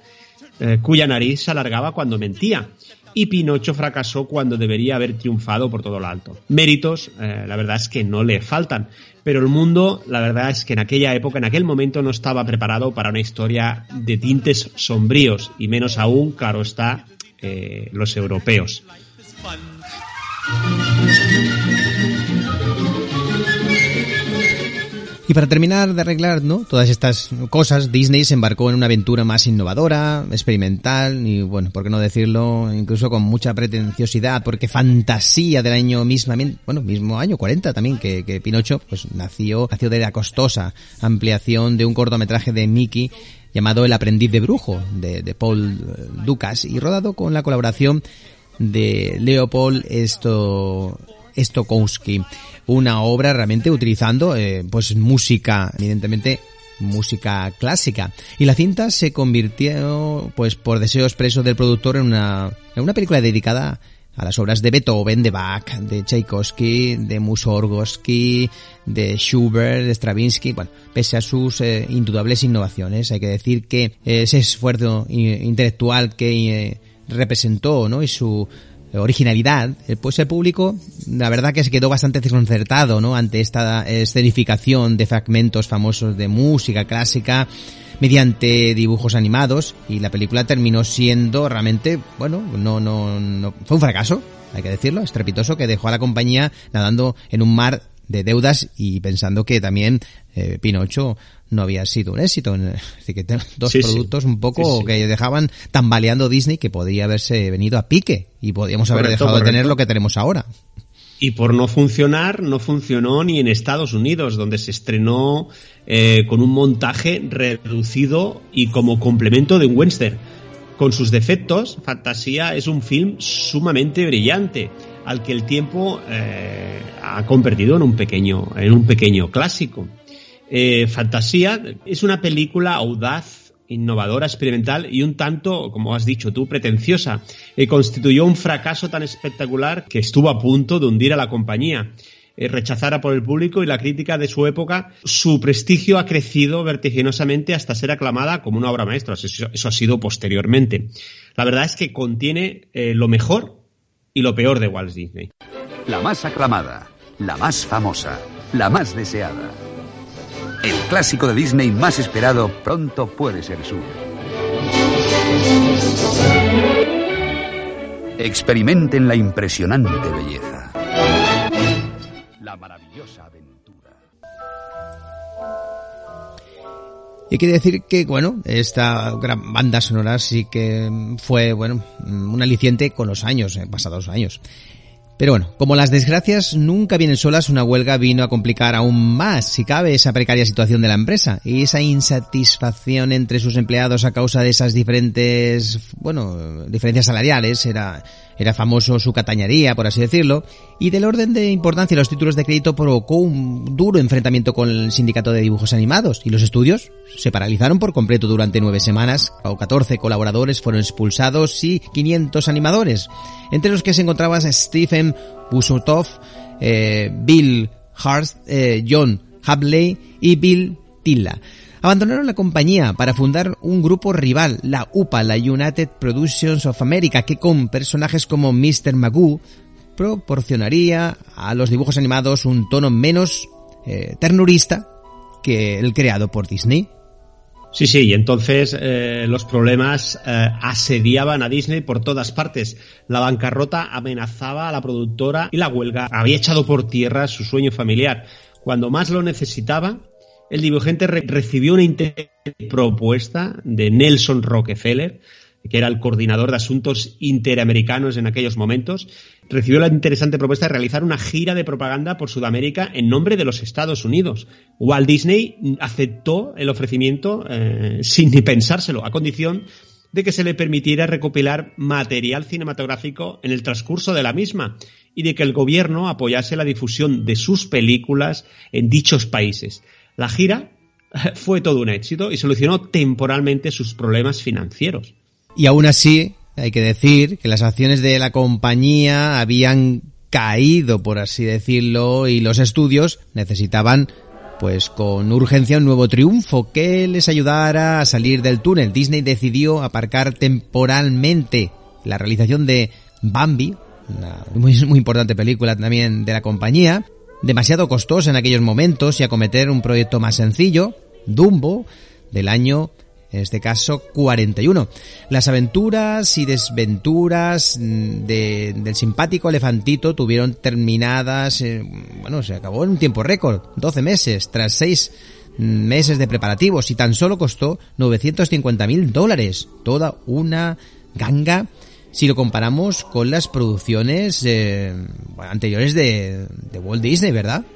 eh, cuya nariz se alargaba cuando mentía. Y Pinocho fracasó cuando debería haber triunfado por todo lo alto. Méritos, eh, la verdad es que no le faltan. Pero el mundo, la verdad es que en aquella época, en aquel momento, no estaba preparado para una historia de tintes sombríos. Y menos aún, claro está, eh, los europeos. Y para terminar de arreglar ¿no? todas estas cosas, Disney se embarcó en una aventura más innovadora, experimental y, bueno, por qué no decirlo, incluso con mucha pretenciosidad, porque fantasía del año mismamente, bueno, mismo año 40 también, que, Pinocho, pues nació, nació de la costosa ampliación de un cortometraje de Mickey llamado El aprendiz de brujo, de, de Paul Dukas, y rodado con la colaboración de Leopold Esto, Stokowski. Una obra realmente utilizando eh, pues música, evidentemente música clásica. Y la cinta se convirtió, pues por deseo expreso del productor, en una, en una película dedicada a las obras de Beethoven, de Bach, de Tchaikovsky, de Mussorgsky, de Schubert, de Stravinsky, bueno, pese a sus eh, indudables innovaciones, hay que decir que ese esfuerzo intelectual que eh, representó, ¿no? Y su originalidad, pues el público, la verdad que se quedó bastante desconcertado, ¿no? Ante esta escenificación de fragmentos famosos de música clásica mediante dibujos animados y la película terminó siendo realmente, bueno, no, no, no, fue un fracaso, hay que decirlo, estrepitoso, que dejó a la compañía nadando en un mar de deudas y pensando que también eh, Pinocho no había sido un éxito. Así que dos Sí, sí. productos un poco Sí, que dejaban tambaleando Disney que podría haberse venido a pique y podríamos haber Correcto, dejado de tener lo que tenemos ahora. Y por no funcionar, no funcionó ni en Estados Unidos, donde se estrenó eh, con un montaje reducido y como complemento de un western. Con sus defectos, Fantasía es un film sumamente brillante, al que el tiempo eh, ha convertido en un pequeño, en un pequeño clásico. Eh, Fantasía es una película audaz, innovadora, experimental y un tanto, como has dicho tú, pretenciosa. Eh, constituyó un fracaso tan espectacular que estuvo a punto de hundir a la compañía. Eh, rechazada por el público y la crítica de su época, su prestigio ha crecido vertiginosamente hasta ser aclamada como una obra maestra. Eso, ha sido posteriormente. La verdad es que contiene eh, lo mejor y lo peor de Walt Disney. La más aclamada, la más famosa, la más deseada. El clásico de Disney más esperado pronto puede ser suyo. Experimenten la impresionante belleza. La maravillosa aventura. Y hay que decir que, bueno, esta gran banda sonora sí que fue, bueno, un aliciente con los años, eh, pasados años. Pero bueno, como las desgracias nunca vienen solas, una huelga vino a complicar aún más, si cabe, esa precaria situación de la empresa y esa insatisfacción entre sus empleados a causa de esas diferentes, bueno, diferencias salariales, era, era famoso su catañería, por así decirlo, y del orden de importancia los títulos de crédito provocó un duro enfrentamiento con el sindicato de dibujos animados y los estudios se paralizaron por completo durante nueve semanas, o 14 colaboradores fueron expulsados y 500 animadores, entre los que se encontraban Stephen Busutov, eh, Bill Hart, eh, John Habley y Bill Tilla. Abandonaron la compañía para fundar un grupo rival, la UPA, la United Productions of America, que con personajes como Mr. Magoo proporcionaría a los dibujos animados un tono menos eh, ternurista que el creado por Disney. Sí, sí, y entonces eh, los problemas eh, asediaban a Disney por todas partes. La bancarrota amenazaba a la productora y la huelga había echado por tierra su sueño familiar. Cuando más lo necesitaba, el dibujante re recibió una propuesta de Nelson Rockefeller, que era el coordinador de asuntos interamericanos en aquellos momentos, recibió la interesante propuesta de realizar una gira de propaganda por Sudamérica en nombre de los Estados Unidos. Walt Disney aceptó el ofrecimiento eh, sin ni pensárselo, a condición de que se le permitiera recopilar material cinematográfico en el transcurso de la misma y de que el gobierno apoyase la difusión de sus películas en dichos países. La gira fue todo un éxito y solucionó temporalmente sus problemas financieros. Y aún así, hay que decir que las acciones de la compañía habían caído, por así decirlo, y los estudios necesitaban pues con urgencia un nuevo triunfo que les ayudara a salir del túnel. Disney decidió aparcar temporalmente la realización de Bambi, una muy, muy importante película también de la compañía, demasiado costosa en aquellos momentos y acometer un proyecto más sencillo, Dumbo, del año en este caso 41. Las aventuras y desventuras de, del simpático elefantito tuvieron terminadas, eh, bueno, se acabó en un tiempo récord, 12 meses, tras 6 meses de preparativos y tan solo costó 950 mil dólares. Toda una ganga si lo comparamos con las producciones eh, anteriores de, de Walt Disney, ¿verdad?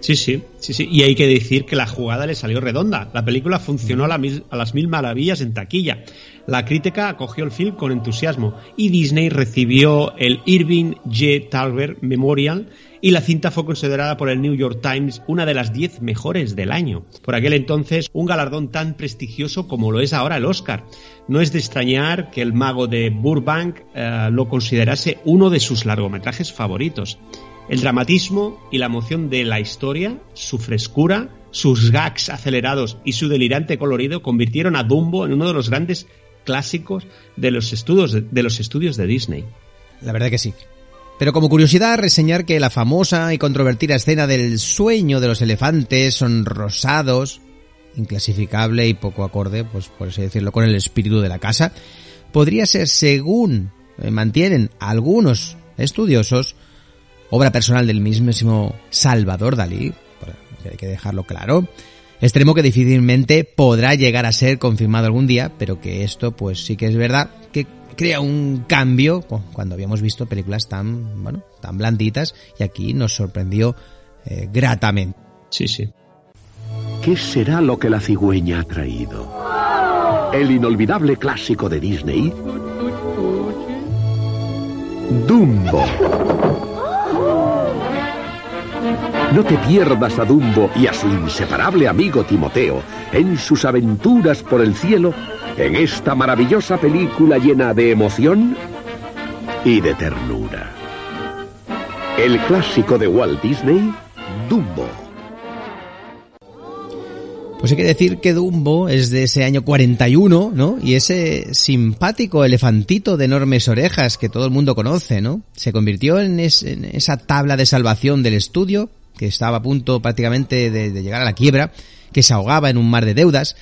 Sí, sí, sí, sí. Y hay que decir que la jugada le salió redonda. La película funcionó a, a, las mil maravillas en taquilla. La crítica acogió el film con entusiasmo y Disney recibió el Irving J. Talbert Memorial y la cinta fue considerada por el New York Times una de las diez mejores del año. Por aquel entonces, un galardón tan prestigioso como lo es ahora el Oscar. No es de extrañar que el mago de Burbank eh, lo considerase uno de sus largometrajes favoritos. El dramatismo y la emoción de la historia, su frescura, sus gags acelerados y su delirante colorido convirtieron a Dumbo en uno de los grandes clásicos de los estudios de, de los estudios de Disney. La verdad que sí. Pero como curiosidad, reseñar que la famosa y controvertida escena del sueño de los elefantes son rosados, inclasificable y poco acorde, pues por así decirlo, con el espíritu de la casa, podría ser, según mantienen algunos estudiosos, obra personal del mismísimo Salvador Dalí, hay que dejarlo claro, extremo que difícilmente podrá llegar a ser confirmado algún día, pero que esto pues sí que es verdad que crea un cambio cuando habíamos visto películas tan, bueno, tan blanditas y aquí nos sorprendió eh, gratamente. Sí, sí. ¿Qué será lo que la cigüeña ha traído? El inolvidable clásico de Disney, Dumbo. No te pierdas a Dumbo y a su inseparable amigo Timoteo en sus aventuras por el cielo en esta maravillosa película llena de emoción y de ternura. El clásico de Walt Disney, Dumbo. Pues hay que decir que Dumbo es de ese año 41, ¿no? Y ese simpático elefantito de enormes orejas que todo el mundo conoce, ¿no? Se convirtió en, es, en esa tabla de salvación del estudio, que estaba a punto prácticamente de, de llegar a la quiebra, que se ahogaba en un mar de deudas,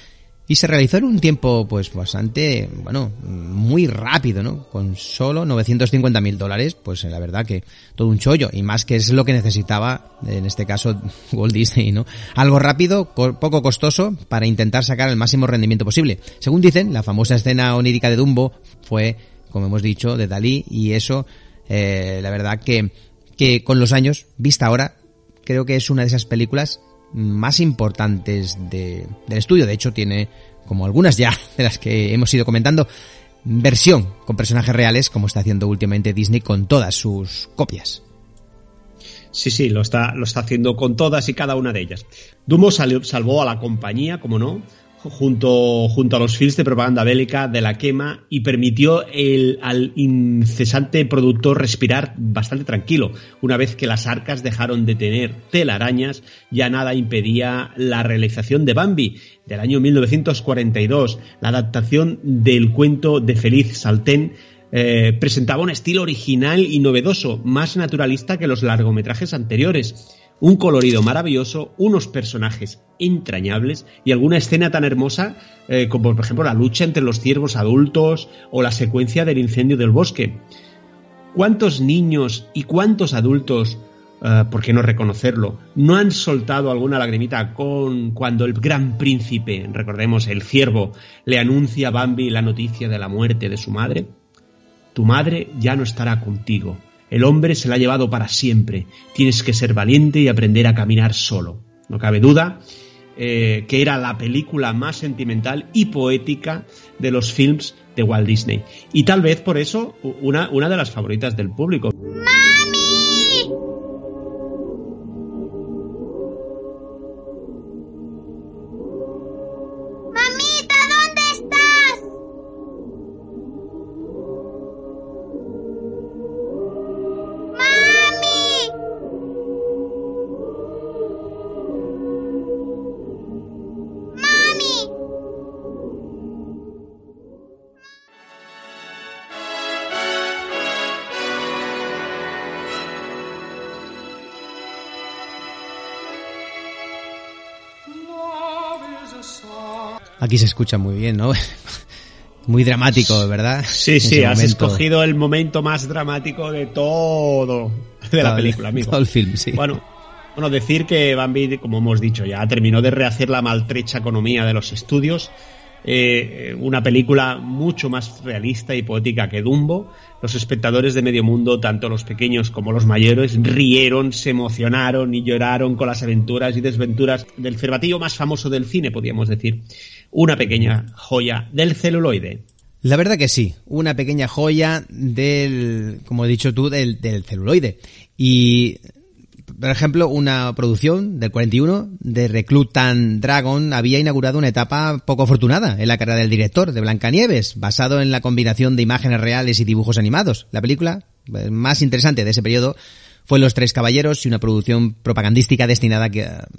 y se realizó en un tiempo pues bastante, bueno, muy rápido, ¿no? Con solo 950 mil dólares, pues la verdad que todo un chollo, y más que es lo que necesitaba, en este caso, Walt Disney, ¿no? Algo rápido, poco costoso, para intentar sacar el máximo rendimiento posible. Según dicen, la famosa escena onírica de Dumbo fue, como hemos dicho, de Dalí, y eso, eh, la verdad que, que con los años, vista ahora, creo que es una de esas películas más importantes de, del estudio. De hecho, tiene, como algunas ya de las que hemos ido comentando, versión con personajes reales, como está haciendo últimamente Disney con todas sus copias. Sí, sí, lo está, lo está haciendo con todas y cada una de ellas. Dumbo salió, salvó a la compañía, como no, junto, junto a los films de propaganda bélica de la quema y permitió el, al incesante productor respirar bastante tranquilo. Una vez que las arcas dejaron de tener telarañas, ya nada impedía la realización de Bambi del año 1942. La adaptación del cuento de Feliz Salten eh, presentaba un estilo original y novedoso, más naturalista que los largometrajes anteriores un colorido maravilloso, unos personajes entrañables y alguna escena tan hermosa eh, como por ejemplo la lucha entre los ciervos adultos o la secuencia del incendio del bosque. ¿Cuántos niños y cuántos adultos, eh, por qué no reconocerlo, no han soltado alguna lagrimita con cuando el gran príncipe, recordemos el ciervo, le anuncia a Bambi la noticia de la muerte de su madre? Tu madre ya no estará contigo el hombre se la ha llevado para siempre. Tienes que ser valiente y aprender a caminar solo. No cabe duda eh, que era la película más sentimental y poética de los films de Walt Disney. Y tal vez por eso una, una de las favoritas del público. Aquí se escucha muy bien, ¿no? Muy dramático, ¿verdad? Sí, sí, has momento. escogido el momento más dramático de todo de la Todo película, amigo. todo el film, sí. Bueno, bueno, decir que Bambi, como hemos dicho ya, terminó de rehacer la maltrecha economía de los estudios. Eh, una película mucho más realista y poética que Dumbo. Los espectadores de medio mundo, tanto los pequeños como los mayores, rieron, se emocionaron y lloraron con las aventuras y desventuras del cervatillo más famoso del cine, podríamos decir. Una pequeña joya del celuloide. La verdad que sí, una pequeña joya del, como he dicho tú, del, del celuloide. Y, por ejemplo, una producción del 41 de Reclutan Dragon había inaugurado una etapa poco afortunada en la carrera del director de Blancanieves, basado en la combinación de imágenes reales y dibujos animados. La película eh, más interesante de ese periodo fue Los Tres Caballeros y una producción propagandística destinada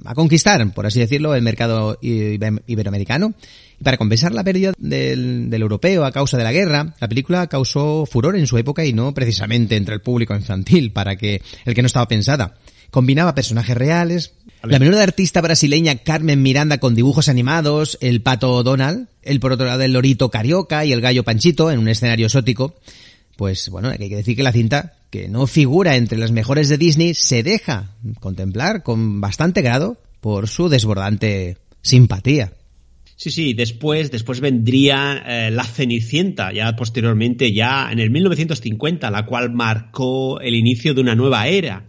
a, conquistar, por así decirlo, el mercado ibe- iberoamericano. Y para compensar la pérdida del, del europeo a causa de la guerra, la película causó furor en su época y no precisamente entre el público infantil, para que el que no estaba pensada. Combinaba personajes reales, la menuda artista brasileña Carmen Miranda con dibujos animados, el pato Donald, el por otro lado el lorito Carioca y el gallo Panchito en un escenario exótico. Pues bueno, hay que decir que la cinta, que no figura entre las mejores de Disney, se deja contemplar con bastante grado por su desbordante simpatía. Sí, sí, después, después vendría eh, La Cenicienta, ya posteriormente, ya en el 1950, la cual marcó el inicio de una nueva era.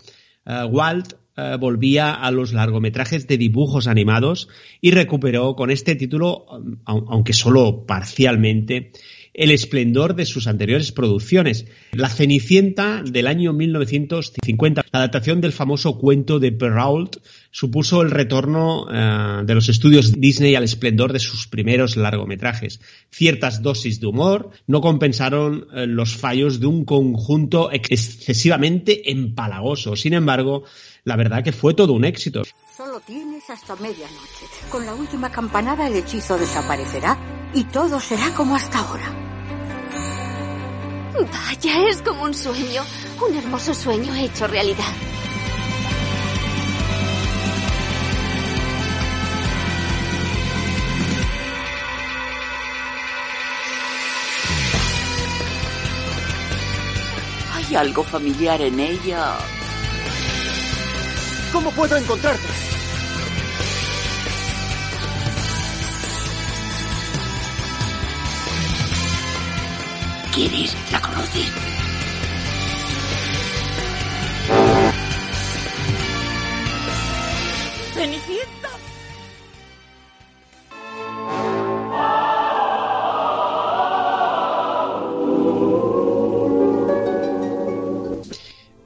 Eh, Walt eh, volvía a los largometrajes de dibujos animados y recuperó con este título, au- aunque solo parcialmente, el esplendor de sus anteriores producciones. La Cenicienta del año 1950, la adaptación del famoso cuento de Perrault, supuso el retorno eh, de los estudios Disney al esplendor de sus primeros largometrajes. Ciertas dosis de humor no compensaron eh, los fallos de un conjunto excesivamente empalagoso. Sin embargo, la verdad que fue todo un éxito. Solo tienes hasta medianoche. Con la última campanada el hechizo desaparecerá y todo será como hasta ahora. Vaya, es como un sueño, un hermoso sueño hecho realidad. ¿Hay algo familiar en ella? ¿Cómo puedo encontrarte? ¿Quién es? ¿La conoces? ¡Cenicienta!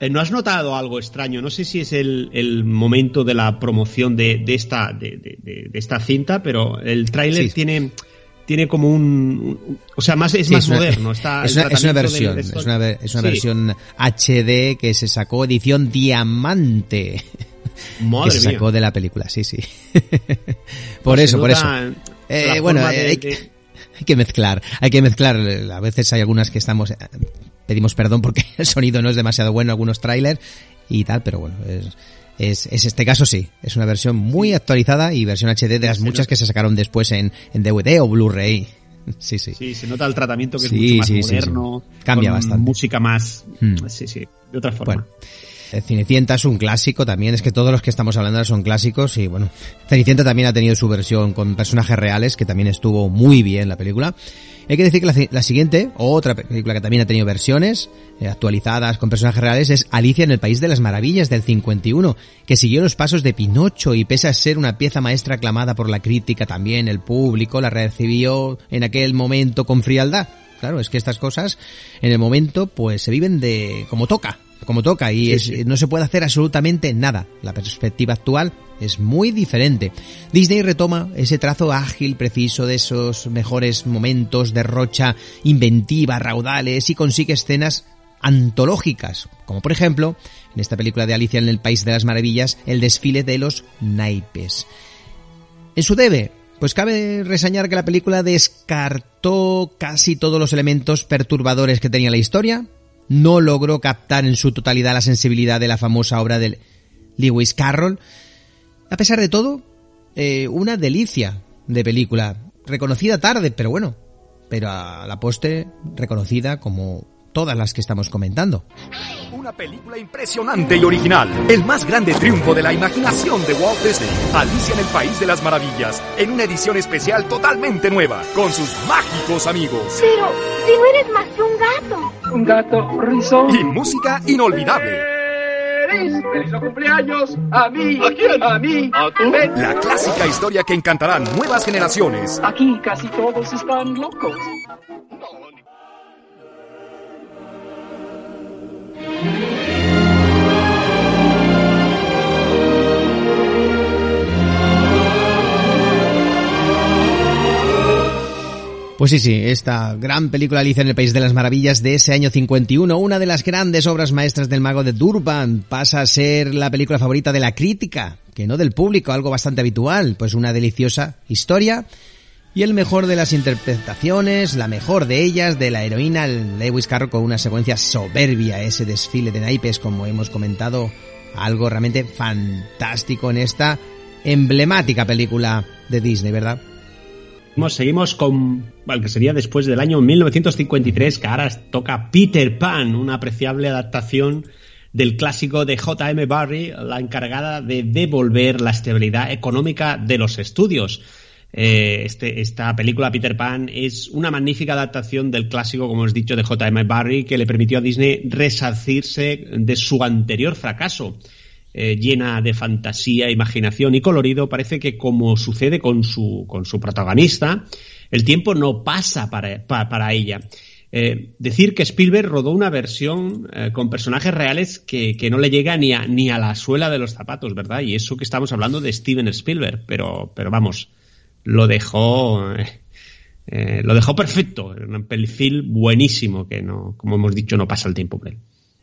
Eh, ¿No has notado algo extraño? No sé si es el, el momento de la promoción de, de esta, de, de- de- de esta cinta, pero el tráiler Sí. tiene, tiene como un, un- O sea, más, es Sí, más una- moderno. Está es, una, es una versión, de es una, es una Sí. versión HD que se sacó edición diamante. Madre que se sacó mía. de la película, sí, sí. por Pues eso, se por eso. Eh, bueno, eh, de- hay, de- hay que mezclar, hay que mezclar. A veces hay algunas que estamos, eh, pedimos perdón porque el sonido no es demasiado bueno, algunos trailers y tal, pero bueno, es, es, es este caso sí, es una versión muy actualizada y versión HD de las muchas que se sacaron después en, en DVD o Blu-ray. Sí, sí. Sí, se nota el tratamiento que Sí, es mucho más sí, sí, sí. moderno. Cambia con bastante. Música más. Hmm. Sí, sí, de otra forma. Bueno. Cenicienta es un clásico también, es que todos los que estamos hablando son clásicos y bueno, Cenicienta también ha tenido su versión con personajes reales que también estuvo muy bien la película. Hay que decir que la, la siguiente, otra película que también ha tenido versiones eh, actualizadas con personajes reales es Alicia en el País de las Maravillas del 51, que siguió los pasos de Pinocho y pese a ser una pieza maestra aclamada por la crítica también, el público la recibió en aquel momento con frialdad. Claro, es que estas cosas en el momento pues se viven de como toca, como toca y Sí, es- sí. no se puede hacer absolutamente nada. La perspectiva actual es muy diferente. Disney retoma ese trazo ágil, preciso de esos mejores momentos, derrocha inventiva, raudales y consigue escenas antológicas, como por ejemplo en esta película de Alicia en el País de las Maravillas, el desfile de los naipes. En su debe, pues cabe reseñar que la película descartó casi todos los elementos perturbadores que tenía la historia, no logró captar en su totalidad la sensibilidad de la famosa obra de Lewis Carroll. A pesar de todo, eh, una delicia de película, reconocida tarde, pero bueno, pero a la poste reconocida como todas las que estamos comentando. Una película impresionante y original. El más grande triunfo de la imaginación de Walt Disney. Alicia en el País de las Maravillas. En una edición especial totalmente nueva. Con sus mágicos amigos. Pero, si no eres más que un gato. Un gato risón. Y música inolvidable. ¡Feliz! ¡Feliz cumpleaños! ¡A mí! ¿A quién? ¡A mí! ¿A tú? La clásica historia que encantará nuevas generaciones. Aquí casi todos están locos. Pues sí, sí, esta gran película Alicia en el País de las Maravillas de ese año 51, una de las grandes obras maestras del mago de Durban, pasa a ser la película favorita de la crítica, que no del público, algo bastante habitual, pues una deliciosa historia y el mejor de las interpretaciones, la mejor de ellas, de la heroína Lewis Carroll con una secuencia soberbia, ese desfile de naipes, como hemos comentado, algo realmente fantástico en esta emblemática película de Disney, ¿verdad? Seguimos, con que sería después del año 1953, que ahora toca Peter Pan, una apreciable adaptación del clásico de J.M. Barrie, la encargada de devolver la estabilidad económica de los estudios. Eh, este, esta película Peter Pan es una magnífica adaptación del clásico, como os he dicho, de J.M. Barrie, que le permitió a Disney resarcirse de su anterior fracaso. Eh, llena de fantasía, imaginación y colorido, parece que como sucede con su, con su protagonista, el tiempo no pasa para, pa- para ella. Eh, decir que Spielberg rodó una versión eh, con personajes reales que, que no le llega ni a, ni a la suela de los zapatos, ¿verdad? Y eso que estamos hablando de Steven Spielberg, pero, pero vamos, lo dejó, eh, lo dejó perfecto, un pelifil buenísimo que no, como hemos dicho, no pasa el tiempo.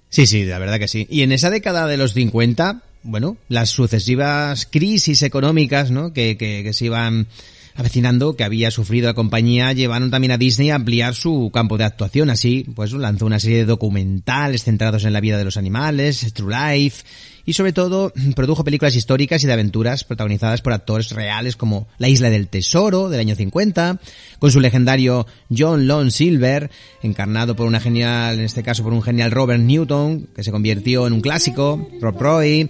Sí, sí, la verdad que sí. Y en esa década de los 50, bueno, las sucesivas crisis económicas, ¿no? Que, que se iban avecinando, que había sufrido la compañía, llevaron también a Disney a ampliar su campo de actuación. Así, pues lanzó una serie de documentales centrados en la vida de los animales, True Life, y sobre todo produjo películas históricas y de aventuras protagonizadas por actores reales como La Isla del Tesoro del año 50, con su legendario John Lone Silver, encarnado por una genial, en este caso por un genial Robert Newton, que se convirtió en un clásico, Rob Roy,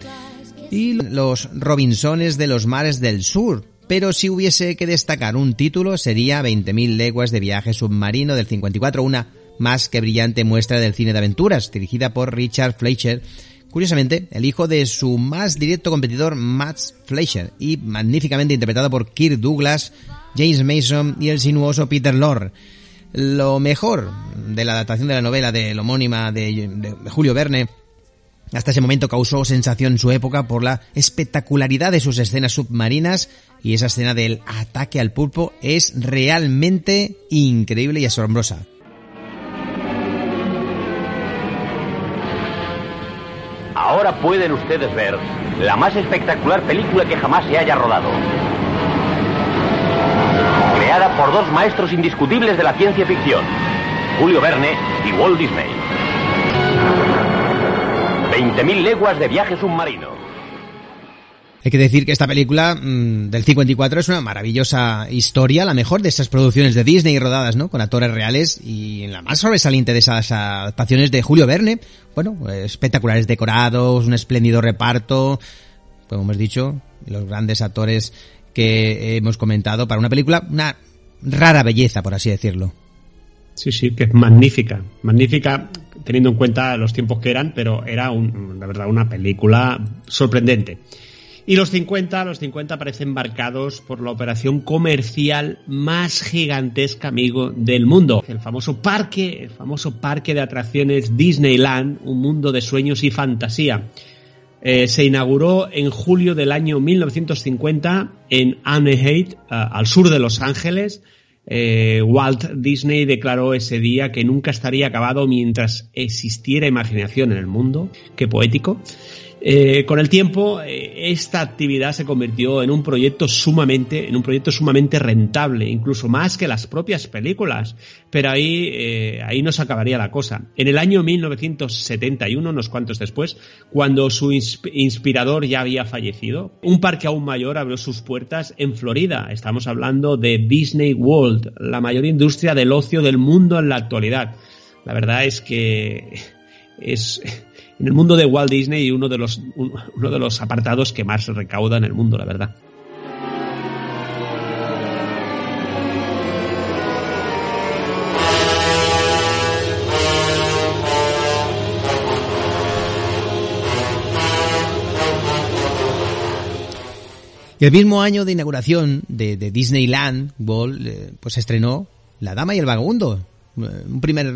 y los Robinsones de los mares del sur. Pero si hubiese que destacar un título sería 20.000 leguas de viaje submarino del 54, una más que brillante muestra del cine de aventuras, dirigida por Richard Fleischer, curiosamente el hijo de su más directo competidor Max Fleischer y magníficamente interpretado por Kirk Douglas, James Mason y el sinuoso Peter Lorre. Lo mejor de la adaptación de la novela de la homónima de, de Julio Verne hasta ese momento causó sensación en su época por la espectacularidad de sus escenas submarinas y esa escena del ataque al pulpo es realmente increíble y asombrosa. Ahora pueden ustedes ver la más espectacular película que jamás se haya rodado. Creada por dos maestros indiscutibles de la ciencia ficción, Julio Verne y Walt Disney. 20.000 leguas de viaje submarino. Hay que decir que esta película mmm, del 54 es una maravillosa historia, la mejor de esas producciones de Disney rodadas, ¿no? Con actores reales y la más sobresaliente de esas adaptaciones de Julio Verne. Bueno, espectaculares decorados, un espléndido reparto, como hemos dicho, los grandes actores que hemos comentado para una película, una rara belleza, por así decirlo. Sí, sí, que es magnífica, magnífica teniendo en cuenta los tiempos que eran, pero era un, una película sorprendente. Y los 50, los 50 parecen marcados por la operación comercial más gigantesca, amigo, del mundo. El famoso parque, el famoso parque de atracciones Disneyland, un mundo de sueños y fantasía. Eh, se inauguró en julio del año 1950 en Anaheim, al sur de Los Ángeles. Eh, Walt Disney declaró ese día que nunca estaría acabado mientras existiera imaginación en el mundo. Qué poético. Eh, con el tiempo, eh, esta actividad se convirtió en un proyecto sumamente, en un proyecto sumamente rentable, incluso más que las propias películas. Pero ahí, eh, ahí no se acabaría la cosa. En el año 1971, unos cuantos después, cuando su inspirador ya había fallecido, un parque aún mayor abrió sus puertas en Florida. Estamos hablando de Disney World, la mayor industria del ocio del mundo en la actualidad. La verdad es que es en el mundo de Walt Disney uno de los, uno de los apartados que más recauda en el mundo, la verdad. Y el mismo año de inauguración de, Disneyland World, eh, pues estrenó La Dama y el Vagabundo, eh, un primer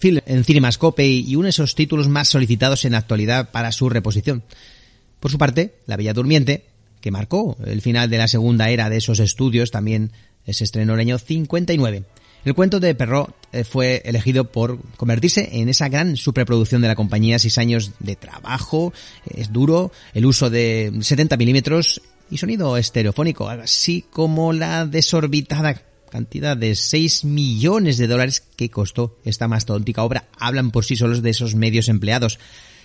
film en Cinemascope y uno de esos títulos más solicitados en la actualidad para su reposición. Por su parte, La Bella Durmiente, que marcó el final de la segunda era de esos estudios, también se estrenó en el año 59. El cuento de Perrault eh, fue elegido por convertirse en esa gran superproducción de la compañía, seis años de trabajo, es duro, el uso de 70 milímetros y sonido estereofónico, así como la desorbitada cantidad de 6 millones de dólares que costó esta mastodóntica obra hablan por sí solos de esos medios empleados.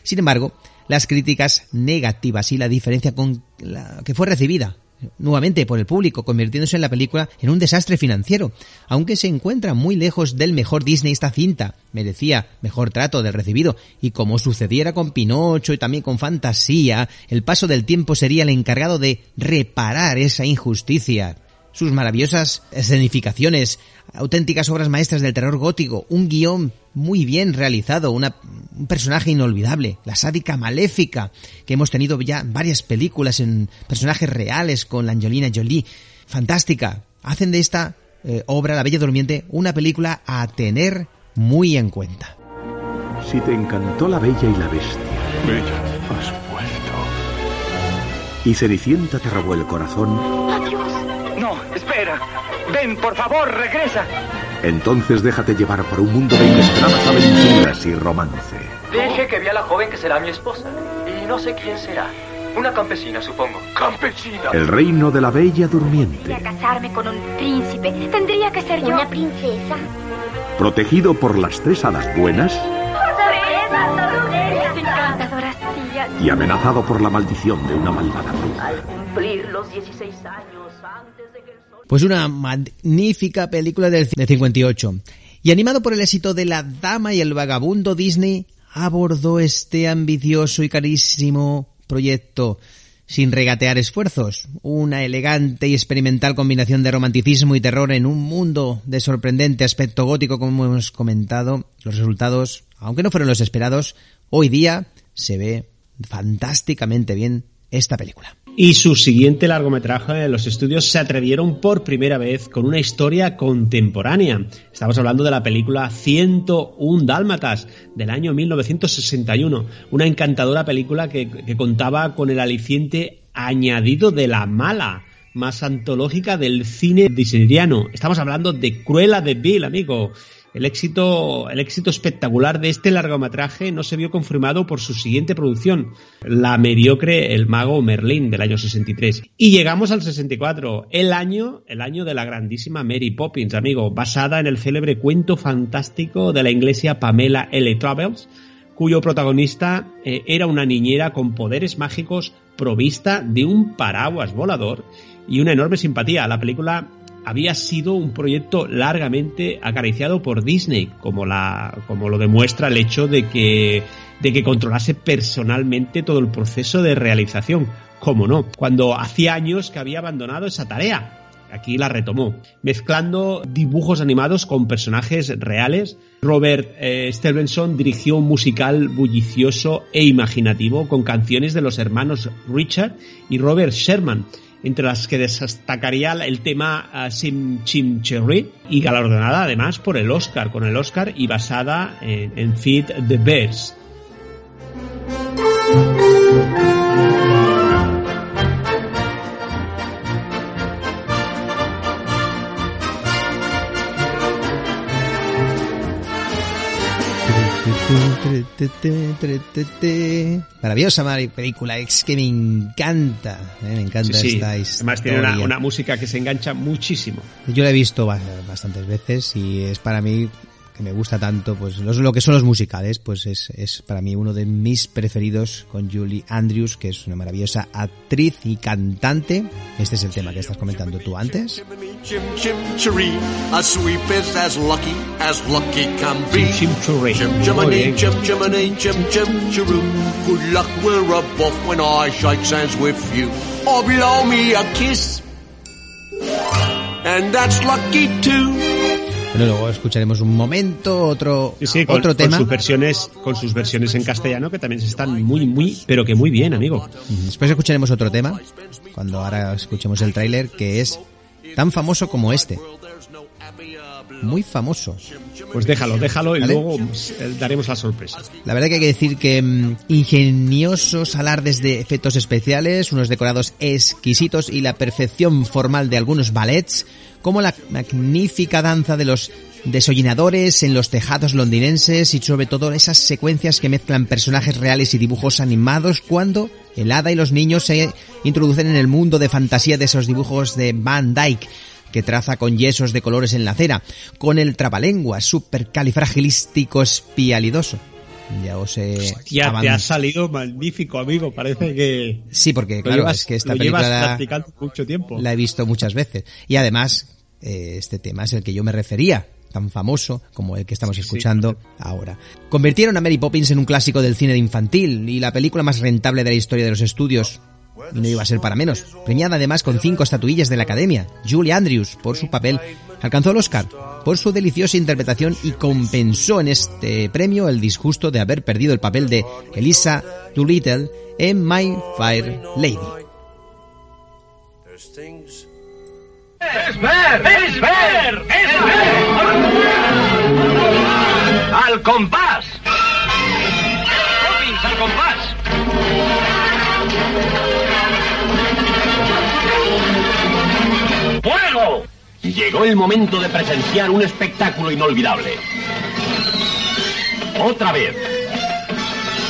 Sin embargo, las críticas negativas y la diferencia con la que fue recibida nuevamente por el público, convirtiéndose en la película en un desastre financiero. Aunque se encuentra muy lejos del mejor Disney esta cinta, merecía mejor trato del recibido, y como sucediera con Pinocho y también con Fantasía, el paso del tiempo sería el encargado de reparar esa injusticia sus maravillosas escenificaciones, auténticas obras maestras del terror gótico, un guion muy bien realizado, un personaje inolvidable, la sádica maléfica, que hemos tenido ya varias películas en personajes reales con la Angelina Jolie, fantástica, hacen de esta eh, obra, La Bella Durmiente, una película a tener muy en cuenta. Si te encantó la Bella y la Bestia. Bella, has vuelto. Y Cenicienta te robó el corazón. No, espera. Ven, por favor, regresa. Entonces déjate llevar por un mundo de inesperadas aventuras y romance. Dije que vi a la joven que será mi esposa. Y no sé quién será. Una campesina, supongo. ¡Campesina! El reino de la bella durmiente. Quería casarme con un príncipe. Tendría que ser yo. ¿Una princesa? Protegido por las tres hadas buenas. Y amenazado por la maldición de una malvada bruja. Al cumplir los 16 años Pues una magnífica película del 58. Y animado por el éxito de La Dama y el Vagabundo, Disney abordó este ambicioso y carísimo proyecto sin regatear esfuerzos. Una elegante y experimental combinación de romanticismo y terror en un mundo de sorprendente aspecto gótico, como hemos comentado. Los resultados, aunque no fueron los esperados, hoy día se ve fantásticamente bien esta película. Y su siguiente largometraje, los estudios se atrevieron por primera vez con una historia contemporánea. Estamos hablando de la película 101 Dálmatas del año 1961, una encantadora película que, contaba con el aliciente añadido de la mala más antológica del cine disneyano. Estamos hablando de Cruella de Bill, amigo. El éxito, el éxito espectacular de este largometraje no se vio confirmado por su siguiente producción, la mediocre El mago Merlín del año 63. Y llegamos al 64, el año, el año de la grandísima Mary Poppins, amigo, basada en el célebre cuento fantástico de la inglesa Pamela L. Travels, cuyo protagonista eh, era una niñera con poderes mágicos provista de un paraguas volador y una enorme simpatía. La película había sido un proyecto largamente acariciado por Disney, como, la, como lo demuestra el hecho de que, de que controlase personalmente todo el proceso de realización. Como no, cuando hacía años que había abandonado esa tarea. aquí la retomó, mezclando dibujos animados con personajes reales. Robert eh, Stevenson dirigió un musical bullicioso e imaginativo con canciones de los hermanos Richard y Robert Sherman, entre las que destacaría el tema uh, Sim Chim Cherry y galardonada además por el Oscar, con el Oscar y basada en, en Feed the Bears. Maravillosa película, es que me encanta, eh, me encanta Sí, sí. esta Además historia. tiene una, una música que se engancha muchísimo. Yo la he visto ba- bastantes veces y es para mí que me gusta tanto, pues los- lo que son los musicales, pues es, es para mí uno de mis preferidos con Julie Andrews, que es una maravillosa actriz y cantante. Este es el tema que estás comentando tú antes. And that's lucky too. Bueno, luego escucharemos un momento otro, Sí, sí, con, otro con tema. sus versiones, con sus versiones en castellano que también están muy, muy, pero que muy bien, amigo. Después escucharemos otro tema, cuando ahora escuchemos el tráiler, que es tan famoso como este. Muy famoso. Pues déjalo, déjalo y ¿Vale? luego eh, daremos la sorpresa. La verdad que hay que decir que mm, ingeniosos alardes de efectos especiales, unos decorados exquisitos y la perfección formal de algunos ballets, como la magnífica danza de los desollinadores en los tejados londinenses y sobre todo esas secuencias que mezclan personajes reales y dibujos animados cuando el hada y los niños se introducen en el mundo de fantasía de esos dibujos de Van Dyke que traza con yesos de colores en la acera, con el trabalenguas supercalifragilístico espialidoso. Ya os he Ya te ha salido magnífico, amigo. Parece que. Sí, porque claro, llevas- es que esta película la- mucho tiempo. la he visto muchas veces. Y además, eh, este tema es el que yo me refería, tan famoso como el que estamos escuchando ahora. Convirtieron a Mary Poppins en un clásico del cine infantil y la película más rentable de la historia de los estudios. Y no iba a ser para menos. Premiada además con cinco estatuillas de la Academia. Julie Andrews, por su papel, alcanzó el Oscar por su deliciosa interpretación y compensó en este premio el disgusto de haber perdido el papel de Elisa Doolittle en My Fair Lady. ¡Es ver! ¡Es. ¡Al compás! Llegó el momento de presenciar un espectáculo inolvidable. Otra vez,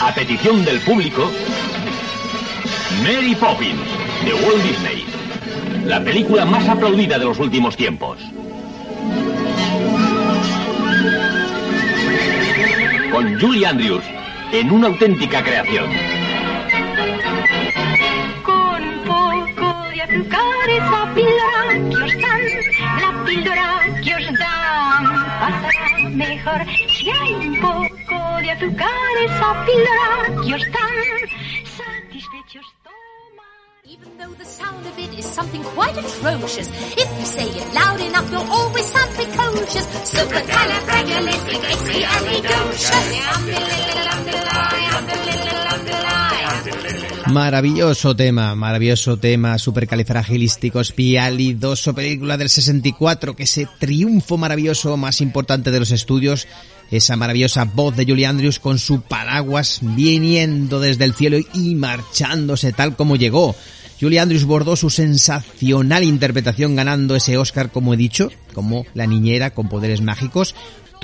a petición del público, Mary Poppins, de Walt Disney, la película más aplaudida de los últimos tiempos. Con Julie Andrews en una auténtica creación. Con poco de azúcar píldora que os dan, la píldora que os dan pasará mejor. Si hay un poco de azúcar esa píldora que os dan, satisfechos Even though the sound of it is something quite atrocious, if you say it loud enough, you'll always sound precocious. Supercalifragilisticexpialidocious. Maravilloso tema, maravilloso tema, supercalifragilístico, espialidoso, película del 64, que ese triunfo maravilloso más importante de los estudios, esa maravillosa voz de Julie Andrews con su paraguas viniendo desde el cielo y marchándose tal como llegó. Julie Andrews bordó su sensacional interpretación ganando ese Oscar, como he dicho, como la niñera con poderes mágicos,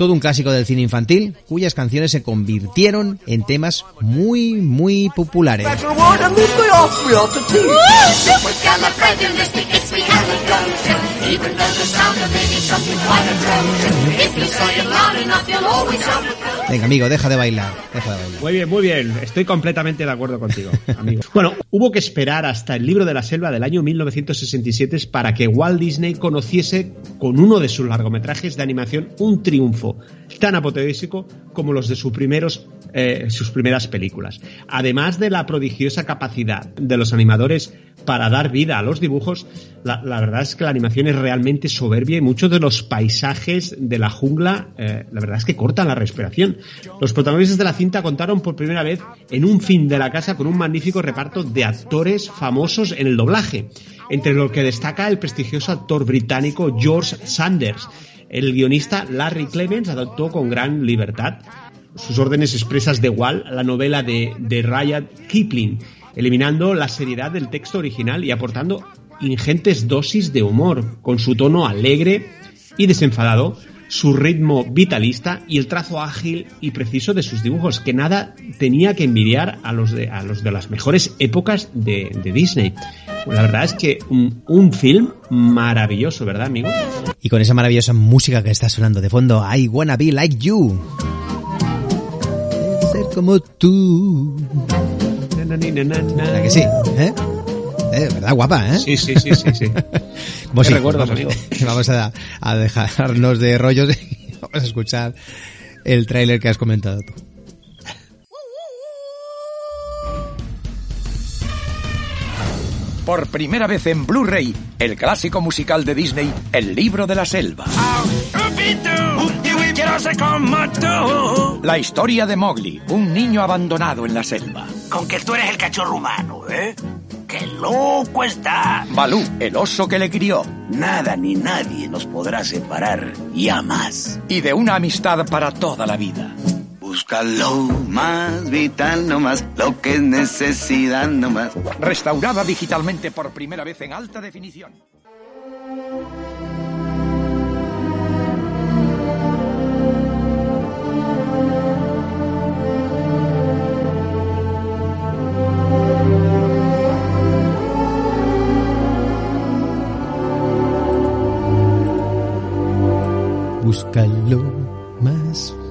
todo un clásico del cine infantil, cuyas canciones se convirtieron en temas muy, muy populares. Venga, amigo, deja de bailar, deja de bailar. Muy bien, muy bien. Estoy completamente de acuerdo contigo, amigo. Bueno, hubo que esperar hasta el libro de la selva del año 1967 para que Walt Disney conociese con uno de sus largometrajes de animación un triunfo tan apoteósico como los de sus primeros eh, sus primeras películas. Además de la prodigiosa capacidad de los animadores para dar vida a los dibujos, la, la verdad es que la animación es realmente soberbia y muchos de los paisajes de la jungla, eh, la verdad es que cortan la respiración. Los protagonistas de la cinta contaron por primera vez en un fin de la casa con un magnífico reparto de actores famosos en el doblaje, entre los que destaca el prestigioso actor británico George Sanders. El guionista Larry Clemens adoptó con gran libertad sus órdenes expresas de Wall, la novela de, de Ryan Kipling, eliminando la seriedad del texto original y aportando ingentes dosis de humor, con su tono alegre y desenfadado, su ritmo vitalista y el trazo ágil y preciso de sus dibujos, que nada tenía que envidiar a los de, a los de las mejores épocas de, de Disney. La verdad es que un, un, film maravilloso, ¿verdad, amigo? Y con esa maravillosa música que está sonando de fondo, I wanna be like you. Ser como tú. ¿Verdad que sí? ¿Eh? ¿Eh? ¿Verdad, guapa, eh? Sí, sí, sí, sí. sí. Pues sí, recuerdos, vamos, amigo. Vamos a, a, dejarnos de rollos y vamos a escuchar el tráiler que has comentado tú. Por primera vez en Blu-ray, el clásico musical de Disney, El libro de la selva. La historia de Mowgli, un niño abandonado en la selva. Con que tú eres el cachorro humano, ¿eh? ¡Qué loco está! Balú, el oso que le crió. Nada ni nadie nos podrá separar, ya más. Y de una amistad para toda la vida. Busca lo más vital nomás, lo que es necesidad nomás. Restaurada digitalmente por primera vez en alta definición. Búscalo más.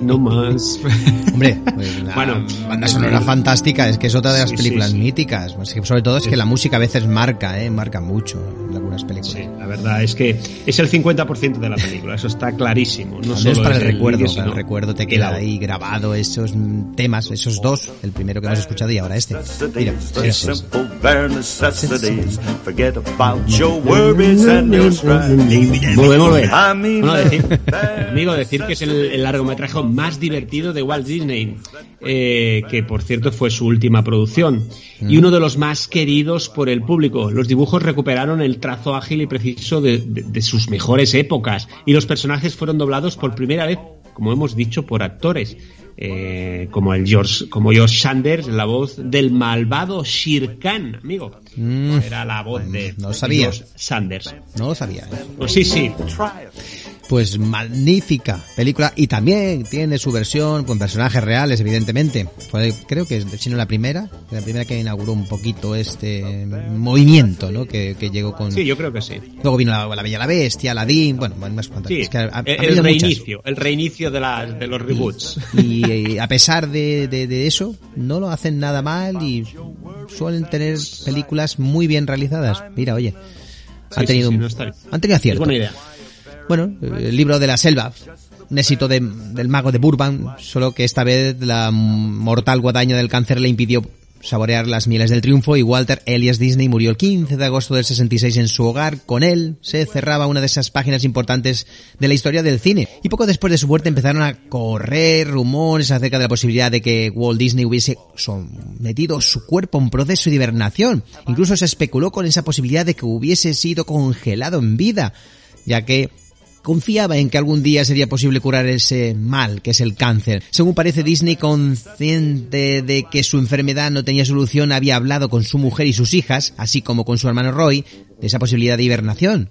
No más. Hombre, pues la Bueno, banda sonora fantástica, es que es otra de las Sí, películas sí, sí. míticas. Es que sobre todo es que la música a veces marca, eh, marca mucho en algunas películas. Sí, la verdad es que es el 50% de la película, eso está clarísimo. No solo para es el recuerdo, vídeo, para el recuerdo te el queda ahí grabado esos temas, esos dos, el primero que hemos escuchado y ahora este. Mira. Volvemos. I mean, Bueno, decir, amigo, decir que es el, el largometraje más divertido de Walt Disney, eh, que por cierto fue su última producción, y uno de los más queridos por el público. Los dibujos recuperaron el trazo ágil y preciso de, de- de sus mejores épocas, y los personajes fueron doblados por primera vez, como hemos dicho, por actores. eh, como el George, como George Sanders, la voz del malvado Shere Khan, amigo. Mm. Era la voz de No sabía. George Sanders. No lo sabía. ¿eh? Pues sí, sí. Pues magnífica película y también tiene su versión con personajes reales, evidentemente. Fue, creo que es, si no la primera, la primera que inauguró un poquito este movimiento, ¿no? Que, que llegó con. Sí, yo creo que sí. Luego vino la, la Bella y la Bestia, Aladdin, bueno, más cuantas. Sí, es que ha- ha- el, habido muchas. reinicio, el reinicio de, las de los reboots. Y, eh, a pesar de, de- de eso, no lo hacen nada mal y suelen tener películas muy bien realizadas. Mira, oye, han Sí, tenido, sí, sí, no han tenido acierto. Es buena idea. Bueno, el libro de la selva, un éxito de- del mago de Burbank, solo que esta vez la mortal guadaña del cáncer le impidió saborear las mieles del triunfo y Walter Elias Disney murió el 15 de agosto del 66 en su hogar. Con él se cerraba una de esas páginas importantes de la historia del cine. Y poco después de su muerte empezaron a correr rumores acerca de la posibilidad de que Walt Disney hubiese sometido su cuerpo a un proceso de hibernación. Incluso se especuló con esa posibilidad de que hubiese sido congelado en vida, ya que confiaba en que algún día sería posible curar ese mal que es el cáncer. Según parece Disney, consciente de que su enfermedad no tenía solución, había hablado con su mujer y sus hijas, así como con su hermano Roy, de esa posibilidad de hibernación.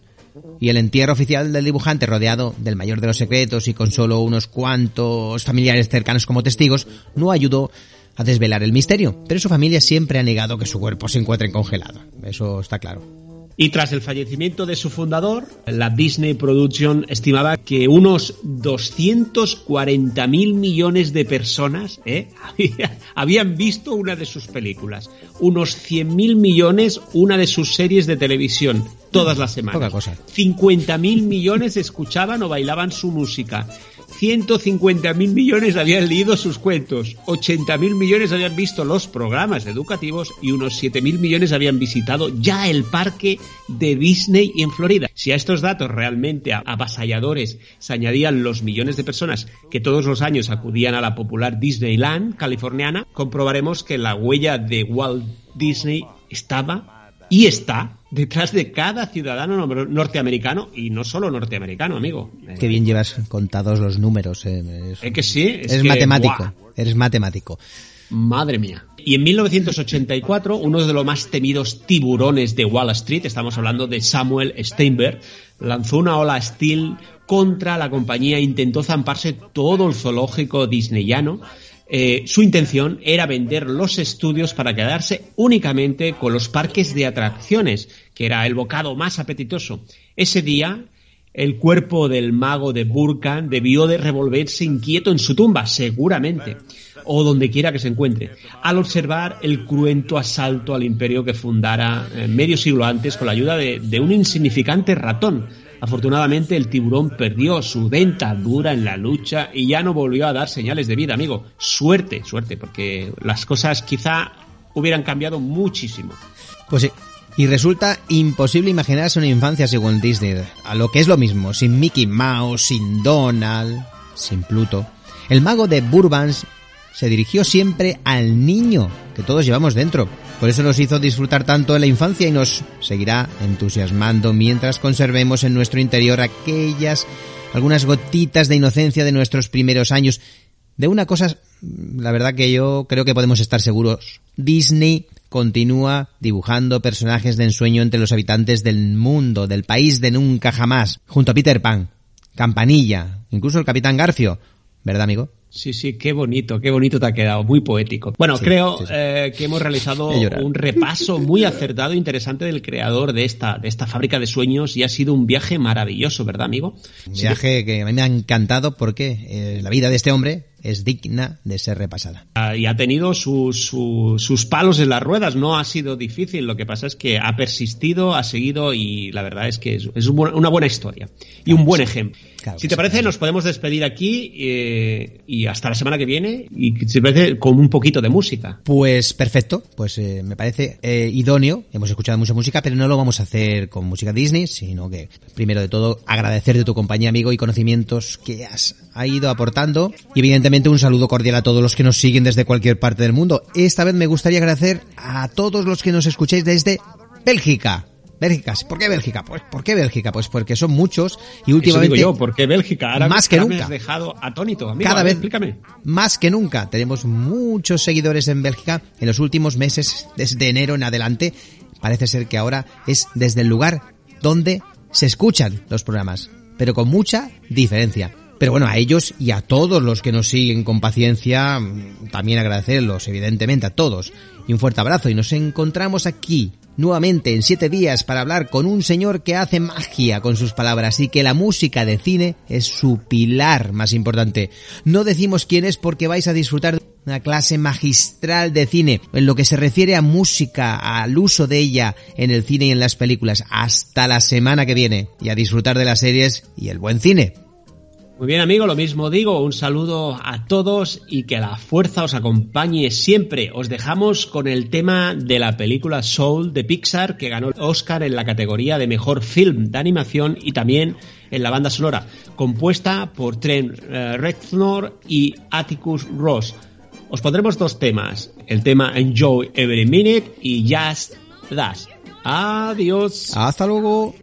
Y el entierro oficial del dibujante, rodeado del mayor de los secretos y con solo unos cuantos familiares cercanos como testigos, no ayudó a desvelar el misterio. Pero su familia siempre ha negado que su cuerpo se encuentre congelado. Eso está claro. Y tras el fallecimiento de su fundador, la Disney Production estimaba que unos 240 mil millones de personas ¿eh? había- habían visto una de sus películas. Unos 100 mil millones una de sus series de televisión, todas las semanas. Poca cosa. 50 mil millones escuchaban o bailaban su música. 150.000 millones habían leído sus cuentos, 80.000 millones habían visto los programas educativos y unos 7.000 millones habían visitado ya el parque de Disney en Florida. Si a estos datos realmente avasalladores se añadían los millones de personas que todos los años acudían a la popular Disneyland californiana, comprobaremos que la huella de Walt Disney estaba y está detrás de cada ciudadano norteamericano y no solo norteamericano, amigo. Qué bien llevas contados los números. Eh. Es, que sí. Es eres matemático. Eres matemático. Madre mía. Y en 1984, uno de los más temidos tiburones de Wall Street, estamos hablando de Samuel Steinberg, lanzó una ola hostil contra la compañía e intentó zamparse todo el zoológico disneyano eh, su intención era vender los estudios para quedarse únicamente con los parques de atracciones, que era el bocado más apetitoso. Ese día, el cuerpo del mago de Burkan debió de revolverse inquieto en su tumba, seguramente, o donde quiera que se encuentre, al observar el cruento asalto al imperio que fundara eh, medio siglo antes con la ayuda de un insignificante ratón, Afortunadamente el tiburón perdió su dentadura en la lucha y ya no volvió a dar señales de vida, amigo. Suerte, suerte, porque las cosas quizá hubieran cambiado muchísimo. Pues sí. Y resulta imposible imaginarse una infancia según Disney, a lo que es lo mismo, sin Mickey Mouse, sin Donald, sin Pluto. El mago de Burbank se dirigió siempre al niño que todos llevamos dentro. Por eso nos hizo disfrutar tanto en la infancia y nos seguirá entusiasmando mientras conservemos en nuestro interior aquellas algunas gotitas de inocencia de nuestros primeros años. De una cosa, la verdad que yo creo que podemos estar seguros. Disney continúa dibujando personajes de ensueño entre los habitantes del mundo, del país de nunca jamás, junto a Peter Pan, Campanilla, incluso el Capitán Garfio. ¿Verdad, amigo? Sí, sí, qué bonito, qué bonito te ha quedado, muy poético. Bueno, creo Eh, que hemos realizado un repaso muy acertado e interesante del creador de esta, de esta fábrica de sueños y ha sido un viaje maravilloso, ¿verdad, amigo? Un viaje que a mí me ha encantado porque eh, la vida de este hombre es digna de ser repasada. Ah, y ha tenido sus, sus, palos en las ruedas, no ha sido difícil, lo que pasa es que ha persistido, ha seguido y la verdad es que es, una buena historia y un buen ejemplo. si te parece, nos podemos despedir aquí eh, y hasta la semana que viene y si te parece con un poquito de música. Pues perfecto, pues eh, me parece eh, idóneo, hemos escuchado mucha música, pero no lo vamos a hacer con música Disney, sino que primero de todo agradecer de tu compañía, amigo, y conocimientos que has ido aportando y evidentemente un saludo cordial a todos los que nos siguen desde cualquier parte del mundo. Esta vez me gustaría agradecer a todos los que nos escuchéis desde Bélgica. Bélgica, ¿por qué Bélgica? Pues ¿por qué Bélgica? Pues porque son muchos y últimamente Eso digo yo, ¿por qué Bélgica? Ahora más que nunca. Me has dejado atónito, amigo. Cada vez explícame. Más que nunca tenemos muchos seguidores en Bélgica en los últimos meses, desde enero en adelante. Parece ser que ahora es desde el lugar donde se escuchan los programas, pero con mucha diferencia. Pero bueno, a ellos y a todos los que nos siguen con paciencia, también agradecerlos, evidentemente, a todos. Y un fuerte abrazo. Y nos encontramos aquí, nuevamente, en siete días, para hablar con un señor que hace magia con sus palabras y que la música de cine es su pilar más importante. No decimos quién es porque vais a disfrutar de una clase magistral de cine en lo que se refiere a música, al uso de ella en el cine y en las películas. Hasta la semana que viene y a disfrutar de las series y el buen cine. Muy bien, amigo, lo mismo digo. Un saludo a todos y que la fuerza os acompañe siempre. Os dejamos con el tema de la película Soul de Pixar, que ganó el Oscar en la categoría de mejor film de animación y también en la banda sonora, compuesta por Trent eh, Reznor y Atticus Ross. Os pondremos dos temas: el tema Enjoy Every Minute y Just Dash. Adiós. Hasta luego.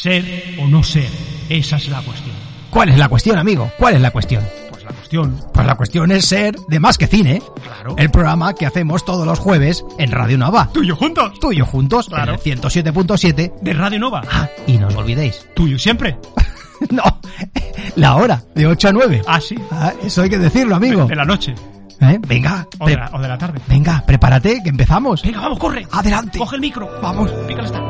Ser o no ser, esa es la cuestión. ¿Cuál es la cuestión, amigo? ¿Cuál es la cuestión? Pues la cuestión. Pues la cuestión es ser de más que cine. Claro. El programa que hacemos todos los jueves en Radio Nova. Tuyo juntos. Tuyo juntos. Claro. En el 107.7 De Radio Nova. Ah, y no os olvidéis. Tuyo siempre. no, la hora, de 8 a 9. Ah, sí. Ah, eso hay que decirlo, amigo. De, la noche. ¿Eh? Venga. O de, la, o de la tarde. Venga, prepárate, que empezamos. Venga, vamos, corre. Adelante. Coge el micro. Vamos. Esta.